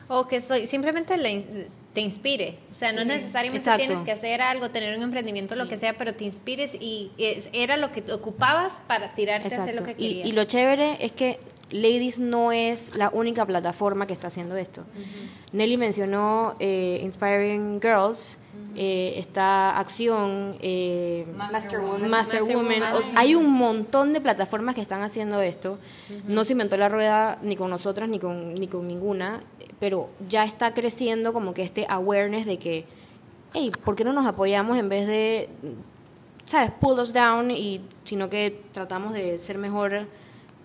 O que soy, simplemente la, te inspire. O sea, no necesariamente Exacto. tienes que hacer algo, tener un emprendimiento, lo que sea, pero te inspires y es- era lo que ocupabas para tirarte a hacer lo que Y, querías. y lo chévere es que Ladies no es la única plataforma que está haciendo esto. Nelly mencionó eh, Inspiring Girls, eh, está Acción, eh, Master Woman. Master Woman. O sea, hay un montón de plataformas que están haciendo esto. No se inventó la rueda ni con nosotras ni con, ni con ninguna, pero ya está creciendo como que este awareness de que, hey, ¿por qué no nos apoyamos en vez de ¿sabes? Pull us down, y, sino que tratamos de ser mejor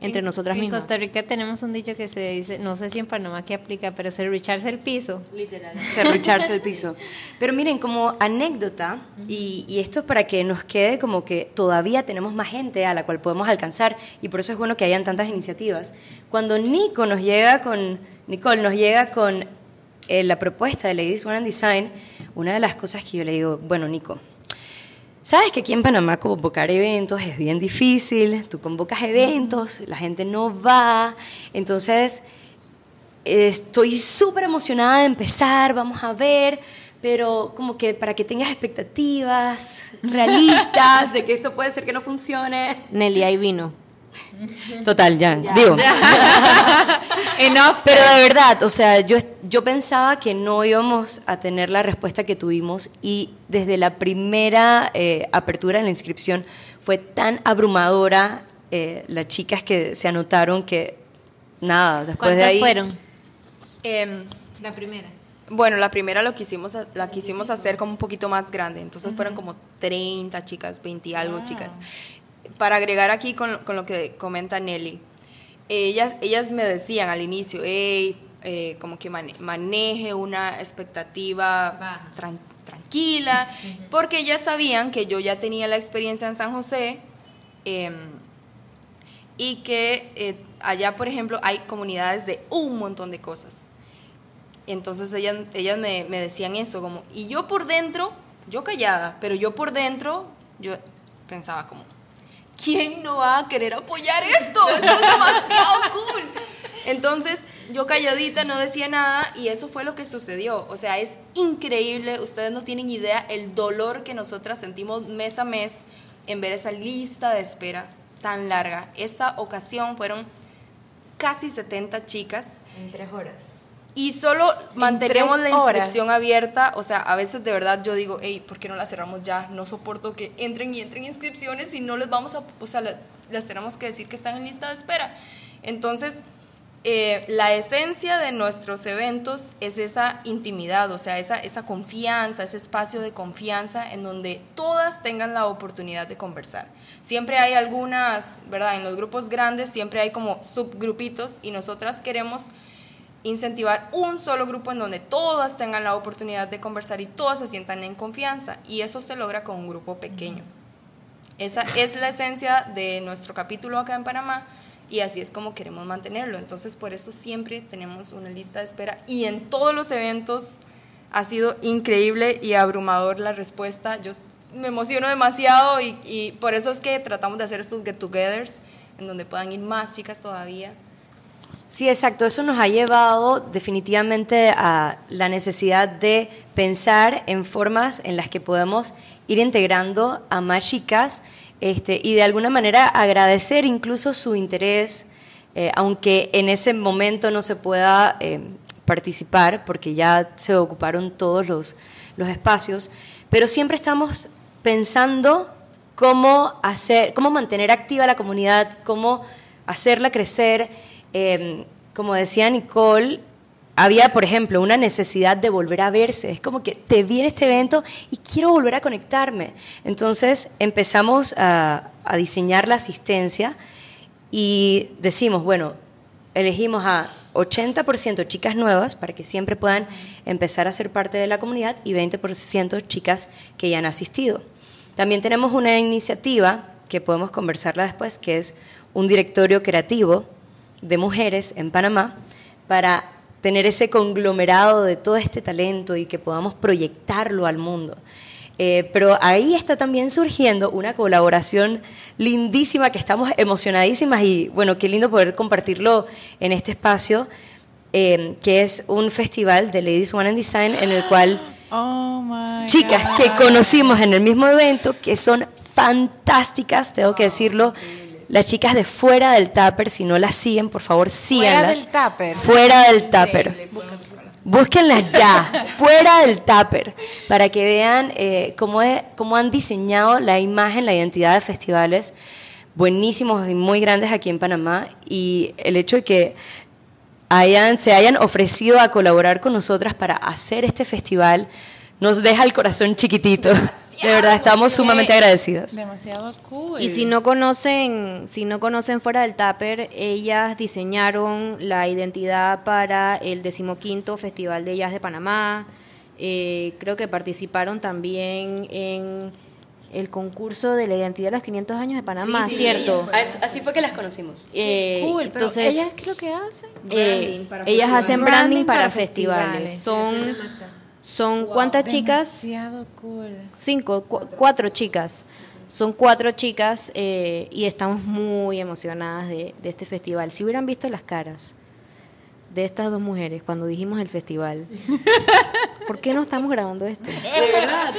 entre En- nosotras en mismas. Costa Rica tenemos un dicho que se dice, no sé si en Panamá que aplica, pero se richarse el piso. serrucharse el piso. Pero miren, como anécdota, y, y esto es para que nos quede como que todavía tenemos más gente a la cual podemos alcanzar, y por eso es bueno que hayan tantas iniciativas. Cuando Nico nos llega con, Nicole nos llega con eh, la propuesta de Ladies One and Design, una de las cosas que yo le digo, bueno, Nico, Sabes que aquí en Panamá convocar eventos es bien difícil, tú convocas eventos, la gente no va, entonces estoy súper emocionada de empezar, vamos a ver, pero como que para que tengas expectativas realistas de que esto puede ser que no funcione. Nelly, ahí vino. Total, ya, digo. Enough. Pero de verdad, o sea, yo, yo pensaba que no íbamos a tener la respuesta que tuvimos y desde la primera eh, apertura de la inscripción fue tan abrumadora eh, las chicas que se anotaron que nada, después de ¿Cuántas ahí... fueron? Em, La primera. Bueno, la primera lo quisimos, la quisimos hacer como un poquito más grande, entonces fueron como 30 chicas, 20 y algo chicas. Para agregar aquí con, con lo que comenta Nelly, ellas, ellas me decían al inicio, hey, eh, como que mane- maneje una expectativa tran- tranquila, porque ellas sabían que yo ya tenía la experiencia en San José. em, y que eh, allá, por ejemplo, hay comunidades de un montón de cosas. Entonces ellas, ellas me, me decían eso, como, y yo por dentro, yo callada, pero yo por dentro, yo pensaba como, ¿quién no va a querer apoyar esto? Esto es demasiado cool. Entonces yo calladita no decía nada y eso fue lo que sucedió. O sea, es increíble, ustedes no tienen idea el dolor que nosotras sentimos mes a mes en ver esa lista de espera tan larga. Esta ocasión fueron casi 70 chicas En tres horas. Y solo mantenemos la horas. inscripción abierta. O sea, a veces de verdad yo digo, hey, ¿por qué no la cerramos ya? No soporto que entren y entren inscripciones y no les vamos a, o sea, la- les tenemos que decir que están en lista de espera. Entonces, eh, la esencia de nuestros eventos es esa intimidad, o sea, esa, esa confianza, ese espacio de confianza en donde todas tengan la oportunidad de conversar. Siempre hay algunas, ¿verdad? En los grupos grandes siempre hay como subgrupitos y nosotras queremos incentivar un solo grupo en donde todas tengan la oportunidad de conversar y todas se sientan en confianza y eso se logra con un grupo pequeño. Esa es la esencia de nuestro capítulo acá en Panamá y así es como queremos mantenerlo. Entonces, por eso siempre tenemos una lista de espera y en todos los eventos ha sido increíble y abrumador la respuesta. Yo me emociono demasiado y, y por eso es que tratamos de hacer estos get-togethers en donde puedan ir más chicas todavía. Sí, exacto. Eso nos ha llevado definitivamente a la necesidad de pensar en formas en las que podemos ir integrando a más chicas este, y de alguna manera agradecer incluso su interés, eh, aunque en ese momento no se pueda eh, participar porque ya se ocuparon todos los, los espacios, pero siempre estamos pensando cómo hacer, cómo mantener activa la comunidad, cómo hacerla crecer. Eh, como decía Nicole, había, por ejemplo, una necesidad de volver a verse. Es como que te vi en este evento y quiero volver a conectarme. Entonces empezamos a, a diseñar la asistencia y decimos, bueno, elegimos a 80% chicas nuevas para que siempre puedan empezar a ser parte de la comunidad y 20% chicas que ya han asistido. También tenemos una iniciativa que podemos conversarla después, que es un directorio creativo de mujeres en Panamá para tener ese conglomerado de todo este talento y que podamos proyectarlo al mundo. Eh, pero ahí está también surgiendo una colaboración lindísima que estamos emocionadísimas y bueno, qué lindo poder compartirlo en este espacio eh, que es un festival de Ladies One and Design en el cual Oh chicas God. que conocimos en el mismo evento, que son fantásticas, tengo que decirlo. Las chicas de fuera del Tupper, si no las siguen, por favor síganlas. del Tupper. Fuera del Tupper. Búsquenlas ya, fuera del Tupper, para que vean eh, cómo, es- cómo han diseñado la imagen, la identidad de festivales buenísimos y muy grandes aquí en Panamá. Y el hecho de que hayan, se hayan ofrecido a colaborar con nosotras para hacer este festival nos deja el corazón chiquitito. De verdad, estamos sumamente agradecidas. Demasiado cool. Y si no conocen, si no conocen fuera del Tupper, ellas diseñaron la identidad para el decimoquinto Festival de Jazz de Panamá. Eh, creo que participaron también en el concurso de la identidad de los 500 años de Panamá, Sí, sí, ¿cierto? sí. Así fue que las conocimos. Eh, cool, pero entonces, ¿ellas qué es lo que hacen? eh, Branding para ellas festivales. hacen Branding branding para, para festivales. festivales. Son, son ¿cuántas chicas? Demasiado cool. Cinco, cu- cuatro chicas. Son cuatro chicas eh, y estamos muy emocionadas de, de este festival. Si hubieran visto las caras de estas dos mujeres cuando dijimos el festival, ¿por qué no estamos grabando esto? De verdad.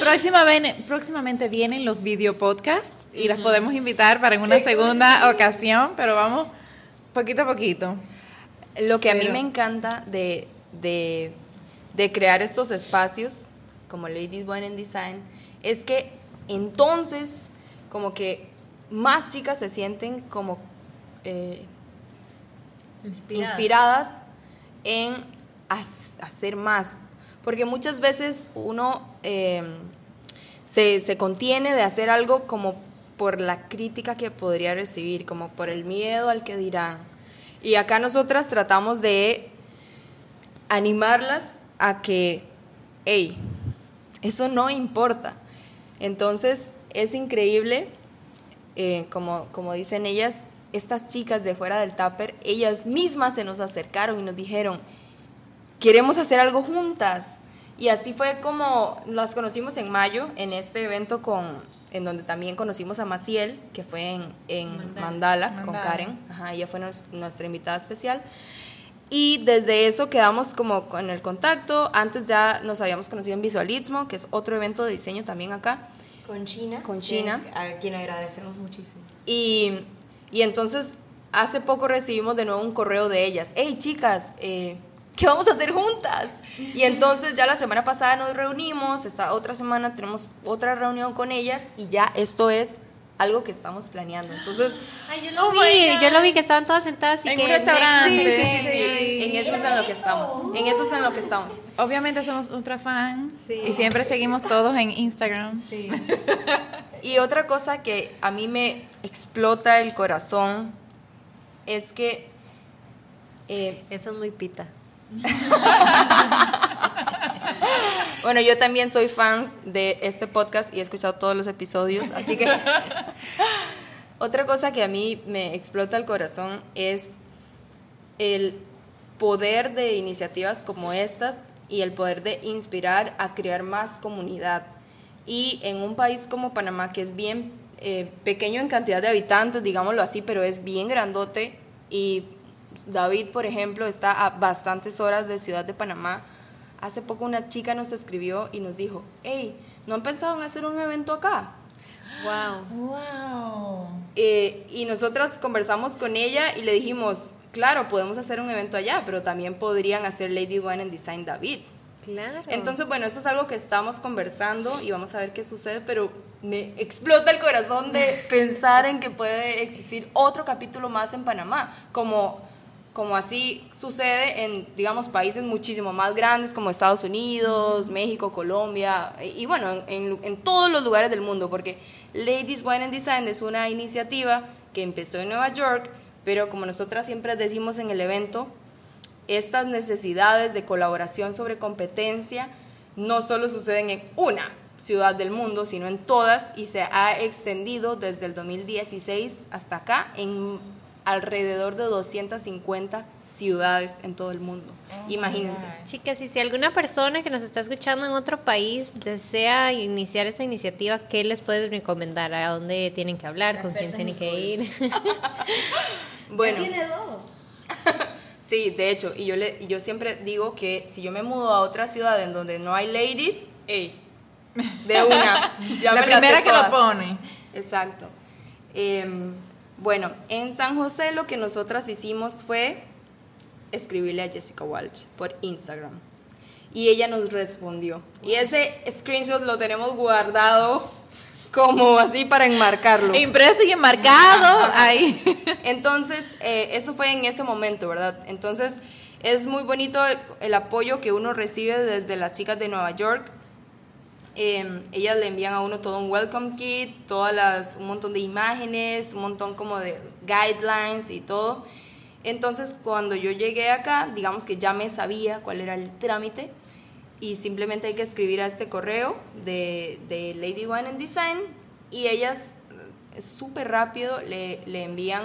Próxima ven- próximamente vienen los video podcasts y las podemos invitar para en una segunda ocasión, pero vamos poquito a poquito. Lo que a mí me encanta de, de, de crear estos espacios, como Ladies One in Design, es que entonces como que más chicas se sienten como eh, inspiradas en hacer más. Porque muchas veces uno eh, se, se contiene de hacer algo como por la crítica que podría recibir, como por el miedo al que dirán. Y acá nosotras tratamos de animarlas a que, hey, eso no importa. Entonces es increíble, eh, como, como dicen ellas, estas chicas de fuera del Tupper, ellas mismas se nos acercaron y nos dijeron, queremos hacer algo juntas. Y así fue como las conocimos en mayo, en este evento con, en donde también conocimos a Maciel, que fue en, en Mandala, con. Karen. Ajá, ella fue nos- nuestra invitada especial. Y desde eso quedamos como con el contacto. Antes ya nos habíamos conocido en Visualismo, que es otro evento de diseño también acá. Con China. Con China. A quien agradecemos muchísimo. Y, y entonces hace poco recibimos de nuevo un correo de ellas. Hey chicas, eh, ¿qué vamos a hacer juntas? Y entonces ya la semana pasada nos reunimos, esta otra semana tenemos otra reunión con ellas y ya esto es algo que estamos planeando. Entonces, Ay, yo lo vi, yo lo vi que estaban todas sentadas y En que un restaurante. sí, sí, sí, sí, sí, en eso es en lo que estamos. En eso es en lo que estamos. Obviamente somos ultra fans Sí. y siempre seguimos todos en Instagram. Y otra cosa que a mí me explota el corazón es que eh, Eso es muy pita. Bueno, yo también soy fan de este podcast y he escuchado todos los episodios, así que otra cosa que a mí me explota el corazón es el poder de iniciativas como estas y el poder de inspirar a crear más comunidad. Y en un país como Panamá, que es bien eh, pequeño en cantidad de habitantes, digámoslo así, pero es bien grandote, y David, por ejemplo, está a bastantes horas de Ciudad de Panamá. Hace poco una chica nos escribió y nos dijo, hey, ¿no han pensado en hacer un evento acá? Wow. Wow. Eh, y nosotras conversamos con ella y le dijimos, claro, podemos hacer un evento allá, pero también podrían hacer Lady One and Design David. Claro. Entonces, bueno, eso es algo que estamos conversando y vamos a ver qué sucede, pero me explota el corazón de pensar en que puede existir otro capítulo más en Panamá, como, como así sucede en, digamos, países muchísimo más grandes como Estados Unidos, México, Colombia, y, bueno, en, en- en todos los lugares del mundo, porque Ladies Wine and Design es una iniciativa que empezó en Nueva York, pero como nosotras siempre decimos en el evento, estas necesidades de colaboración sobre competencia no solo suceden en una ciudad del mundo, sino en todas y se ha extendido desde el 2016 hasta acá en alrededor de 250 ciudades en todo el mundo. Imagínense. Chicas, y si alguna persona que nos está escuchando en otro país desea iniciar esta iniciativa, ¿qué les puedes recomendar? ¿A dónde tienen que hablar? ¿Con quién tienen que ir? Bueno, Tiene dos. Sí, de hecho, y yo, le, yo siempre digo que si yo me mudo a otra ciudad en donde no hay ladies, ey, de una, ya la me primera que lo pone. Exacto. Em, bueno, en San José lo que nosotras hicimos fue escribirle a Jessica Walsh por Instagram. Y ella nos respondió. Y ese screenshot lo tenemos guardado como así para enmarcarlo. Impreso y enmarcado ahí. Entonces, eh, eso fue en ese momento, ¿verdad? Entonces, es muy bonito el, el apoyo que uno recibe desde las chicas de Nueva York. Eh, ellas le envían a uno todo un welcome kit, todas las, un montón de imágenes, un montón como de guidelines y todo. Entonces, cuando yo llegué acá, digamos que ya me sabía cuál era el trámite y simplemente hay que escribir a este correo de, de Lady One and Design y ellas eh, súper rápido le, le envían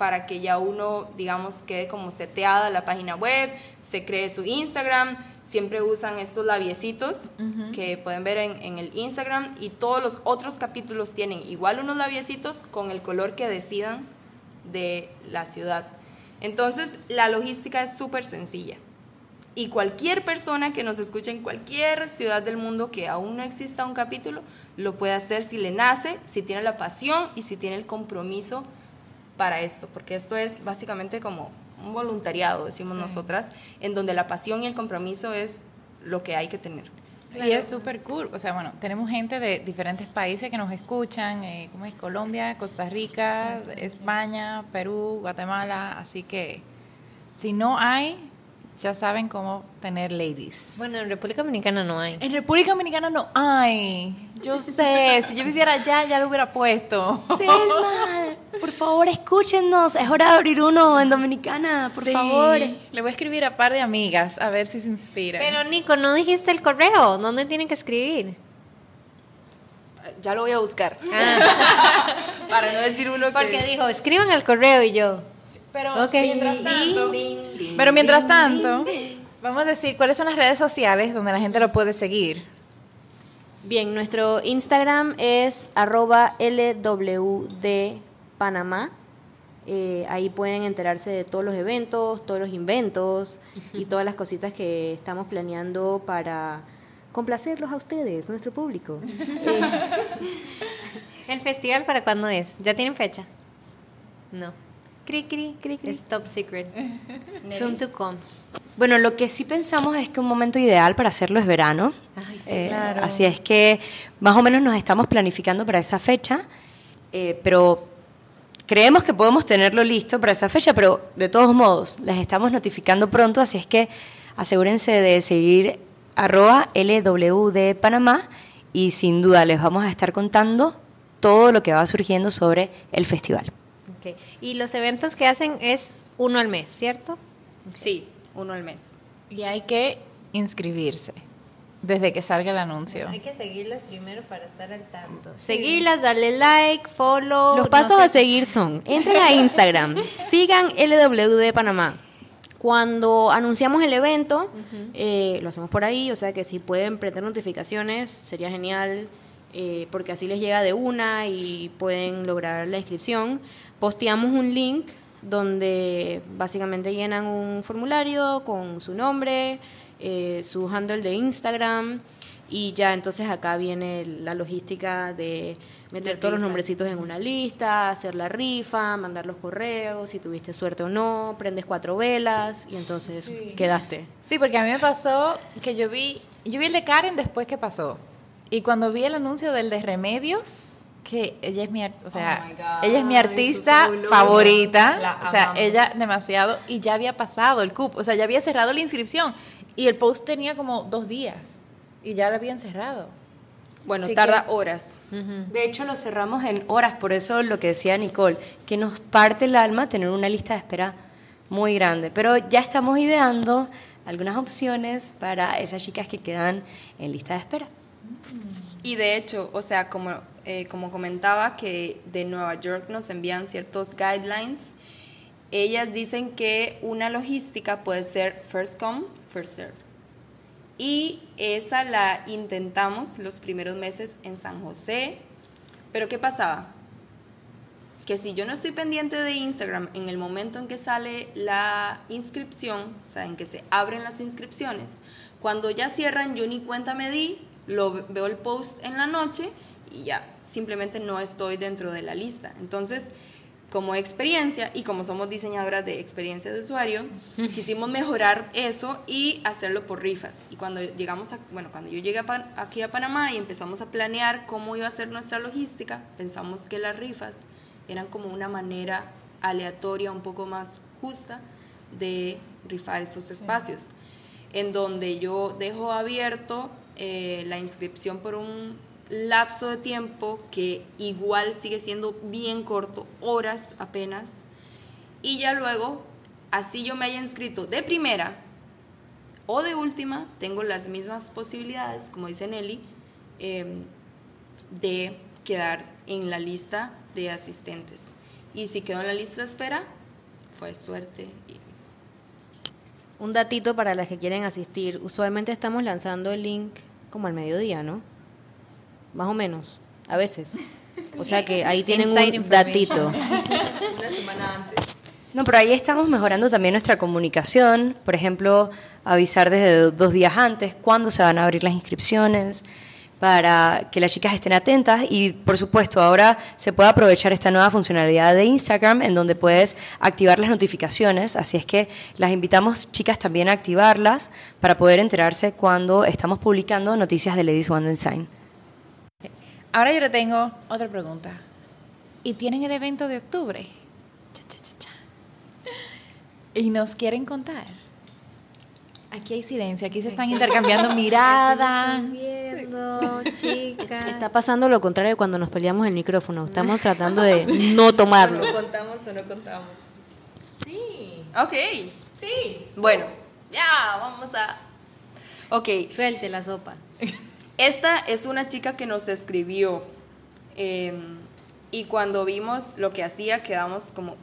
para que ya uno, digamos, quede como seteada la página web, se cree su Instagram, siempre usan estos labiecitos que pueden ver en, en el Instagram y todos los otros capítulos tienen igual unos labiecitos con el color que decidan de la ciudad. Entonces, la logística es súper sencilla. Y cualquier persona que nos escuche en cualquier ciudad del mundo que aún no exista un capítulo, lo puede hacer si le nace, si tiene la pasión y si tiene el compromiso para esto, porque esto es básicamente como un voluntariado, decimos nosotras, en donde la pasión y el compromiso es lo que hay que tener. Y es súper cool. O sea, bueno, tenemos gente de diferentes países que nos escuchan, eh, como es Colombia, Costa Rica, España, Perú, Guatemala. Así que si no hay, ya saben cómo tener ladies. Bueno, en República Dominicana no hay. En República Dominicana no hay. Yo sé, si yo viviera allá, ya lo hubiera puesto. Selma, por favor, escúchenos. Es hora de abrir uno en Dominicana, por Sí. favor. Le voy a escribir a par de amigas a ver si se inspiran. Pero Nico, no dijiste el correo. ¿Dónde tienen que escribir? Ya lo voy a buscar. Ah, Para no decir uno que... porque dijo, escriban al correo y yo. Pero mientras tanto, Ding, ding, pero mientras ding, tanto, ding. vamos a decir cuáles son las redes sociales donde la gente lo puede seguir. Bien, nuestro Instagram es arroba lwdpanamá. Eh, ahí pueden enterarse de todos los eventos, todos los inventos y todas las cositas que estamos planeando para complacerlos a ustedes, nuestro público. Eh, ¿El festival para cuándo es? ¿Ya tienen fecha? No. Cri, cri. Cri, cri. Es top secret. Soon to come. Bueno, lo que sí pensamos es que un momento ideal para hacerlo es verano. Ay, sí, Eh, claro. Así es que más o menos nos estamos planificando para esa fecha, eh, pero creemos que podemos tenerlo listo para esa fecha, pero de todos modos, les estamos notificando pronto, así es que asegúrense de seguir arroba LWD Panamá y sin duda les vamos a estar contando todo lo que va surgiendo sobre el festival. Y los eventos que hacen es uno al mes, ¿cierto? Sí, uno al mes. Y hay que inscribirse desde que salga el anuncio. Hay que seguirlas primero para estar al tanto. Seguirlas, darle like, follow. Los no pasos sé. a seguir son, entren a Instagram, sigan LWD Panamá. Cuando anunciamos el evento, eh, lo hacemos por ahí, o sea que si pueden prender notificaciones, sería genial, eh, porque así les llega de una y pueden lograr la inscripción. Posteamos un link donde básicamente llenan un formulario con su nombre, eh, su handle de Instagram y ya entonces acá viene la logística de meter todos los nombrecitos en una lista, hacer la rifa, mandar los correos, si tuviste suerte o no, prendes cuatro velas y entonces quedaste. Sí, porque a mí me pasó que yo vi, yo vi el de Karen después que pasó. Y cuando vi el anuncio del de Remedios, que ella es mi, o sea, Oh God, ella es mi artista favorita, La o sea, ella demasiado y ya había pasado el cupo, o sea, ya había cerrado la inscripción y el post tenía como dos días y ya lo habían cerrado. Bueno, Así tarda que- horas. De hecho, lo cerramos en horas, por eso lo que decía Nicole, que nos parte el alma tener una lista de espera muy grande. Pero ya estamos ideando algunas opciones para esas chicas que quedan en lista de espera. Y de hecho, o sea, como, eh, como comentaba, que de Nueva York nos envían ciertos guidelines, ellas dicen que una logística puede ser first come, first serve. Y esa la intentamos los primeros meses en San José. Pero ¿qué pasaba? que si yo no estoy pendiente de Instagram en el momento en que sale la inscripción, o sea, en que se abren las inscripciones, cuando ya cierran yo ni cuenta me di, lo veo el post en la noche y ya, simplemente no estoy dentro de la lista. Entonces, como experiencia y como somos diseñadoras de experiencia de usuario, quisimos mejorar eso y hacerlo por rifas. Y cuando llegamos a, bueno, cuando yo llegué aquí a Panamá y empezamos a planear cómo iba a ser nuestra logística, pensamos que las rifas eran como una manera aleatoria, un poco más justa de rifar esos espacios, en donde yo dejo abierto eh, la inscripción por un lapso de tiempo que igual sigue siendo bien corto, horas apenas, y ya luego, así yo me haya inscrito de primera o de última, tengo las mismas posibilidades, como dice Nelly, em, de quedar en la lista de asistentes. Y si quedo en la lista de espera, fue suerte. Un datito para las que quieren asistir. Usualmente estamos lanzando el link como al mediodía, ¿no? más o menos, a veces. O sea que ahí tienen un datito. Una semana antes. No, pero ahí estamos mejorando también nuestra comunicación. Por ejemplo, avisar desde dos días antes cuándo se van a abrir las inscripciones para que las chicas estén atentas y por supuesto ahora se puede aprovechar esta nueva funcionalidad de Instagram en donde puedes activar las notificaciones, así es que las invitamos chicas también a activarlas para poder enterarse cuando estamos publicando noticias de Ladies One Design. Ahora yo le tengo otra pregunta. ¿Y tienen el evento de octubre? y nos quieren contar. Aquí hay silencio, aquí se están intercambiando miradas. Está pasando lo contrario cuando nos peleamos el micrófono. Estamos tratando de no tomarlo. ¿No contamos o no contamos? Sí. Ok. Sí. Bueno, ya, vamos a... Ok. Suelte la sopa. Esta es una chica que nos escribió em, y cuando vimos lo que hacía quedamos como,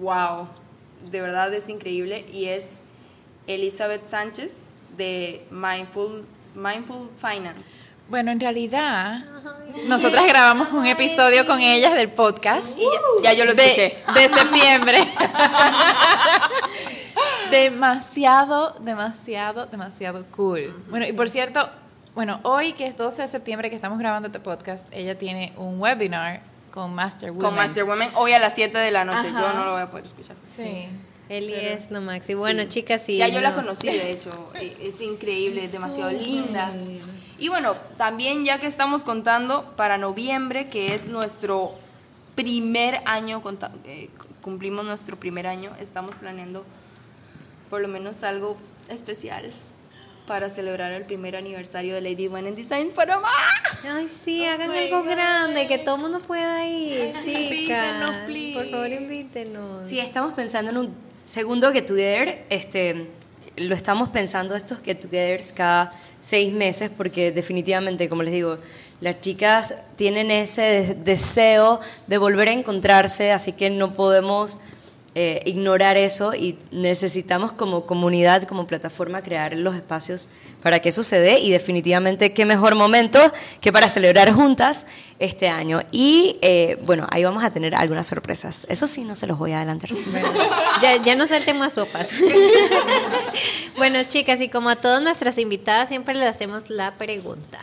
wow, de verdad es increíble y es Elizabeth Sánchez de Mindful, Mindful Finance. Bueno, en realidad, nosotras grabamos un episodio con ellas del podcast. Y ya, yo lo escuché. De, de septiembre. demasiado, demasiado, demasiado cool. Bueno, y por cierto, bueno, hoy que es 12 de septiembre que estamos grabando este podcast, ella tiene un webinar con Master Women. Con Master Women hoy a las 7 de la noche. Yo no lo voy a poder escuchar. Sí. Eli es lo máximo. Bueno, chicas, sí. Ya yo la conocí, de hecho. E, es increíble, es demasiado linda. Y bueno, también ya que estamos contando para noviembre, que es nuestro primer año, eh, cumplimos nuestro primer año, estamos planeando por lo menos algo especial para celebrar el primer aniversario de Lady One in Design Panamá. Ay, sí, hagan algo grande, que todo el mundo pueda ir, chicas. Por favor, invítenos. Sí, estamos pensando en un segundo Get Together, este, lo estamos pensando estos Get Togethers cada seis meses, porque definitivamente, como les digo, las chicas tienen ese deseo de volver a encontrarse, así que no podemos eh, ignorar eso y necesitamos como comunidad, como plataforma, crear los espacios para que eso se dé y definitivamente qué mejor momento que para celebrar juntas este año. Y eh, bueno, ahí vamos a tener algunas sorpresas. Eso sí, no se los voy a adelantar. ya, ya no saltemos sopas. bueno, chicas, y como a todas nuestras invitadas siempre les hacemos la pregunta.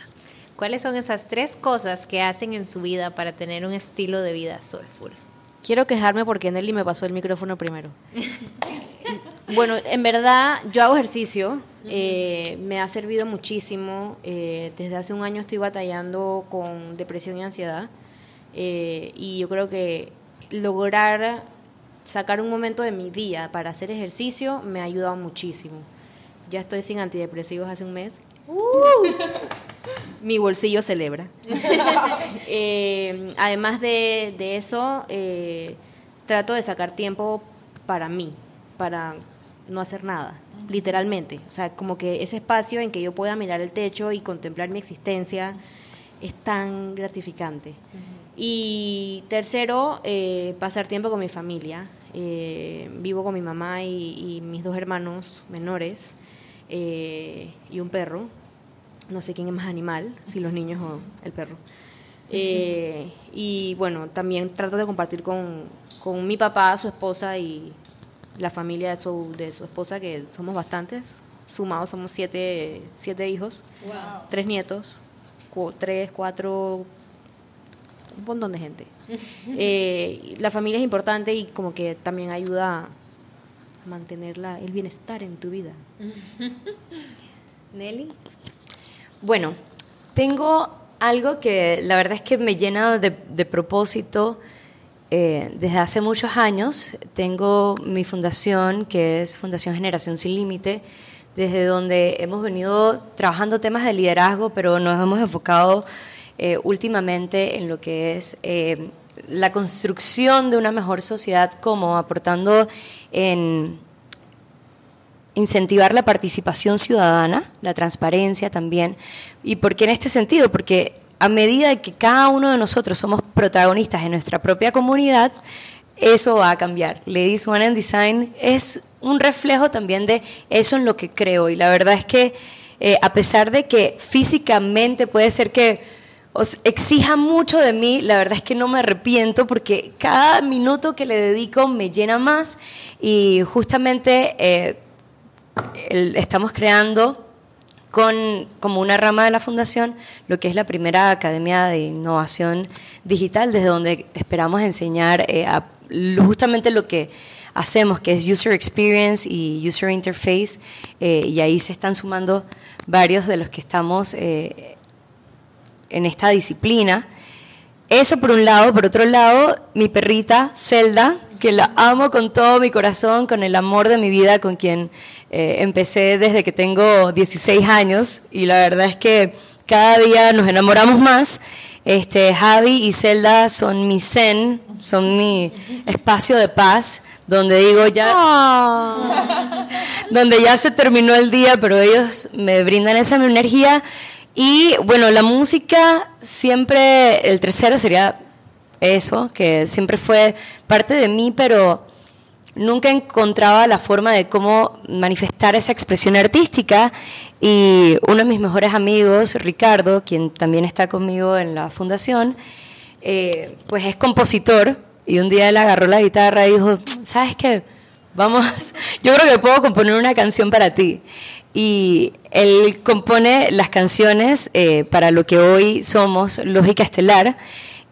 ¿Cuáles son esas tres cosas que hacen en su vida para tener un estilo de vida soulful? Quiero quejarme porque Nelly me pasó el micrófono primero. bueno, en verdad yo hago ejercicio, eh, me ha servido muchísimo. Eh, desde hace un año estoy batallando con depresión y ansiedad eh, y yo creo que lograr sacar un momento de mi día para hacer ejercicio me ha ayudado muchísimo. Ya estoy sin antidepresivos hace un mes. Uh mi bolsillo celebra. Eh, además de, eso, eh, trato de sacar tiempo para mí, para no hacer nada, literalmente. O sea, como que ese espacio en que yo pueda mirar el techo y contemplar mi existencia es tan gratificante. Y tercero, eh, pasar tiempo con mi familia. vivo con mi mamá y, y mis dos hermanos menores y un perro no sé quién es más animal, si los niños o el perro. Eh, y bueno, también trato de compartir con, con, mi papá, su esposa y la familia de su, de su esposa, que somos bastantes. Sumados somos siete, siete hijos, tres nietos, tres, cuatro, un montón de gente. Eh, la familia es importante y como que también ayuda a mantener el bienestar en tu vida. Nelly. Bueno, tengo algo que la verdad es que me llena de, propósito. Eh, desde hace muchos años tengo mi fundación, que es Fundación Generación Sin Límite, desde donde hemos venido trabajando temas de liderazgo, pero nos hemos enfocado eh, últimamente en lo que es eh, la construcción de una mejor sociedad, como aportando en incentivar la participación ciudadana, la transparencia también. ¿Y por qué en este sentido? Porque a medida que cada uno de nosotros somos protagonistas en nuestra propia comunidad, eso va a cambiar. Ladies One and Design es un reflejo también de eso en lo que creo. Y la verdad es que eh, a pesar de que físicamente puede ser que os exija mucho de mí, la verdad es que no me arrepiento porque cada minuto que le dedico me llena más y justamente eh, estamos creando con, como una rama de la fundación lo que es la primera academia de innovación digital, desde donde esperamos enseñar eh, justamente lo que hacemos, que es User Experience y User Interface, eh, y ahí se están sumando varios de los que estamos eh, en esta disciplina. Eso por un lado, por otro lado, mi perrita Zelda, que la amo con todo mi corazón, con el amor de mi vida, con quien eh, empecé desde que tengo 16 años y la verdad es que cada día nos enamoramos más. Este, Javi y Zelda son mi zen, son mi espacio de paz, donde digo ya, ah. donde ya se terminó el día, pero ellos me brindan esa energía. Y bueno, la música siempre, el tercero sería eso, que siempre fue parte de mí, pero nunca encontraba la forma de cómo manifestar esa expresión artística y uno de mis mejores amigos, Ricardo, quien también está conmigo en la fundación, eh, pues es compositor y un día él agarró la guitarra y dijo, ¿sabes qué? Vamos, yo creo que puedo componer una canción para ti. Y él compone las canciones eh, para lo que hoy somos Lógica Estelar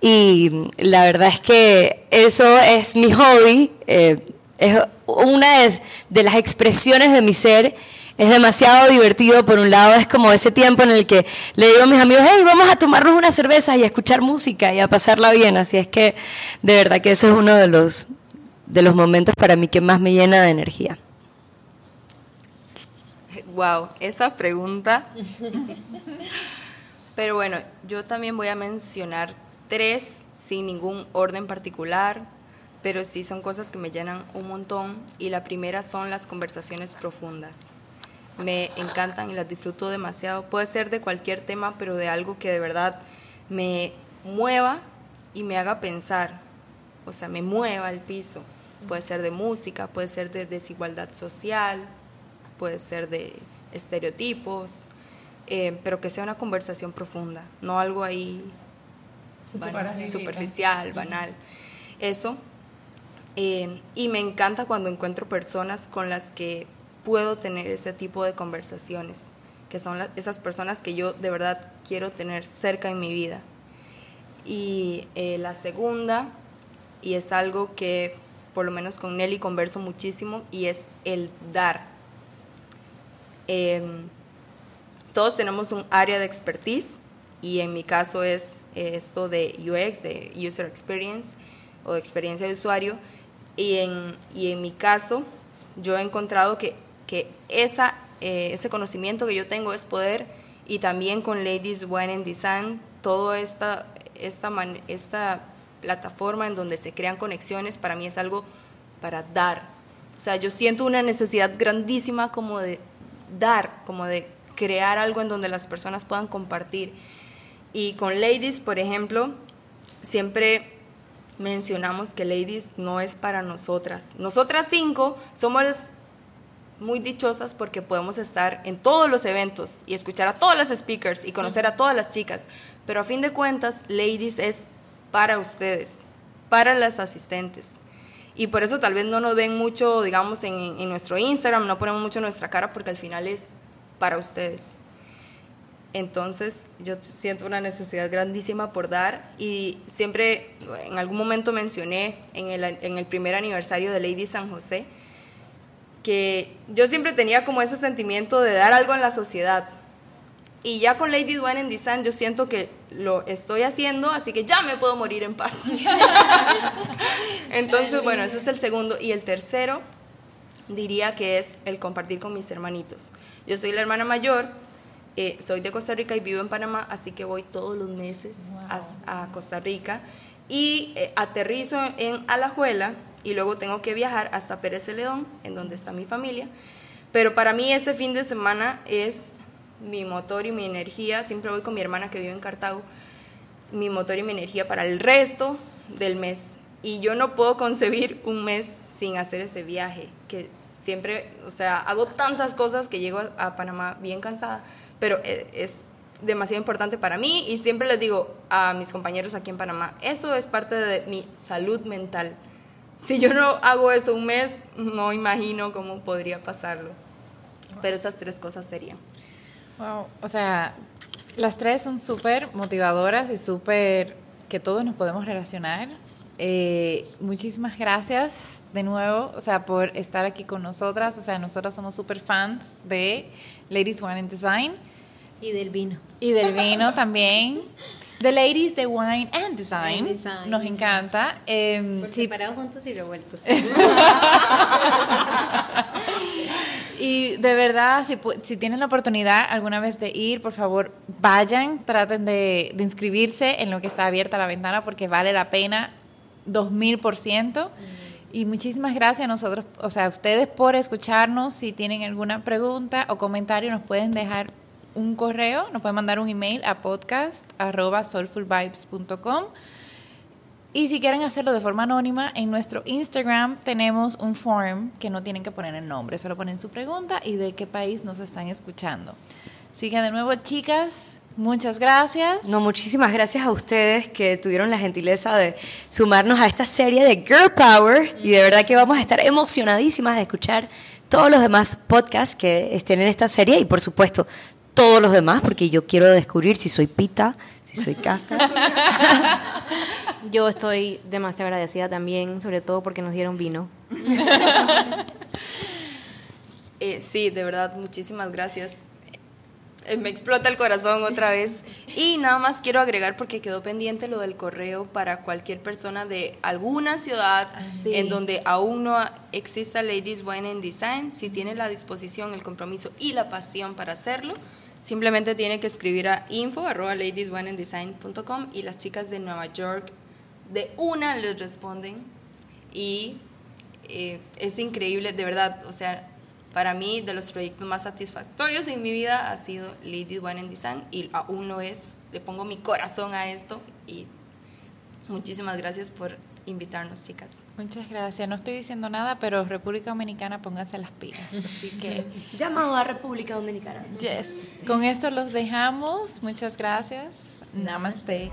y la verdad es que eso es mi hobby, eh, es una de, las expresiones de mi ser. Es demasiado divertido, por un lado, es como ese tiempo en el que le digo a mis amigos, hey, vamos a tomarnos una cerveza y a escuchar música y a pasarla bien. Así es que, de verdad que eso es uno de los, de los momentos para mí que más me llena de energía. Wow, esa pregunta. Pero bueno, yo también voy a mencionar tres sin ningún orden particular, pero sí son cosas que me llenan un montón. Y la primera son las conversaciones profundas. Me encantan y las disfruto demasiado. Puede ser de cualquier tema, pero de algo que de verdad me mueva y me haga pensar. O sea, me mueva el piso. Puede ser de música, puede ser de desigualdad social, puede ser de estereotipos, eh, pero que sea una conversación profunda, no algo ahí superficial, banal. Eso. Eh, y me encanta cuando encuentro personas con las que puedo tener ese tipo de conversaciones, que son esas personas que yo de verdad quiero tener cerca en mi vida. Y eh, la segunda, y es algo que por lo menos con Nelly converso muchísimo, y es el dar. Em, todos tenemos un área de expertise y en mi caso es esto de UX, de User Experience o de experiencia de usuario. Y en, y en mi caso, yo he encontrado que, que esa, eh, ese conocimiento que yo tengo es poder y también con Ladies Wine and Design, toda esta, esta, esta plataforma en donde se crean conexiones, para mí es algo para dar. O sea, yo siento una necesidad grandísima como de dar, como de crear algo en donde las personas puedan compartir. Y con Ladies, por ejemplo, siempre mencionamos que Ladies no es para nosotras. Nosotras cinco somos muy dichosas porque podemos estar en todos los eventos y escuchar a todas las speakers y conocer a todas las chicas. Pero a fin de cuentas, Ladies es para ustedes, para las asistentes. Y por eso tal vez no nos ven mucho, digamos, en, en nuestro Instagram, no ponemos mucho nuestra cara porque al final es para ustedes. Entonces yo siento una necesidad grandísima por dar y siempre en algún momento mencioné en el, en el primer aniversario de Lady San José que yo siempre tenía como ese sentimiento de dar algo en la sociedad. Y ya con Lady Dwayne en Design yo siento que lo estoy haciendo, así que ya me puedo morir en paz. Entonces, bueno, ese es el segundo. Y el tercero diría que es el compartir con mis hermanitos. Yo soy la hermana mayor eh, soy de Costa Rica y vivo en Panamá, así que voy todos los meses a, Costa Rica y eh, aterrizo en Alajuela y luego tengo que viajar hasta Pérez Celedón, en donde está mi familia. Pero para mí ese fin de semana es mi motor y mi energía. Siempre voy con mi hermana que vive en Cartago. Mi motor y mi energía para el resto del mes. Y yo no puedo concebir un mes sin hacer ese viaje, que siempre, o sea, hago tantas cosas que llego a Panamá bien cansada pero e, es demasiado importante para mí y siempre les digo a mis compañeros aquí en Panamá, eso es parte de mi salud mental. Si yo no hago eso un mes, no imagino cómo podría pasarlo. Pero esas tres cosas serían. Wow, o sea, las tres son súper motivadoras y súper que todos nos podemos relacionar. Eh, muchísimas gracias de nuevo, o sea, por estar aquí con nosotras. O sea, nosotras somos súper fans de Ladies Wine and Design. Y del vino. Y del vino también. The Ladies de Wine and Design. Nos encanta. Eh, por separados juntos y revueltos. y de verdad, si, si, tienen la oportunidad alguna vez de ir, por favor, vayan, traten de, de inscribirse en lo que está abierta la ventana porque vale la pena 2000%. Y muchísimas gracias a nosotros, o sea, a ustedes por escucharnos. Si tienen alguna pregunta o comentario, nos pueden dejar un correo, nos pueden mandar un email a podcast.soulfulvibes.com. Y si quieren hacerlo de forma anónima, en nuestro Instagram tenemos un form que no tienen que poner el nombre, solo ponen su pregunta y de qué país nos están escuchando. Así que de nuevo, chicas, Muchas gracias. No, muchísimas gracias a ustedes que tuvieron la gentileza de sumarnos a esta serie de Girl Power y de verdad que vamos a estar emocionadísimas de escuchar todos los demás podcasts que estén en esta serie y por supuesto todos los demás porque yo quiero descubrir si soy pita, si soy casta. yo estoy demasiado agradecida también, sobre todo porque nos dieron vino. Eh, sí, de verdad, muchísimas gracias eh, me explota el corazón otra vez. Y nada más quiero agregar porque quedó pendiente lo del correo para cualquier persona de alguna ciudad ah, en donde aún no exista Ladies Wine and Design, si tiene la disposición, el compromiso y la pasión para hacerlo, simplemente tiene que escribir a info arroba y las chicas de Nueva York de una les responden y eh, es increíble, de verdad, o sea, para mí de los proyectos más satisfactorios en mi vida ha sido Ladies Wine and Design y aún no es, le pongo mi corazón a esto y muchísimas gracias por invitarnos, chicas. Muchas gracias. No estoy diciendo nada, pero República Dominicana, pónganse las pilas. Así que. Llamado a República Dominicana. Yes. Con eso los dejamos. Muchas gracias. Namaste.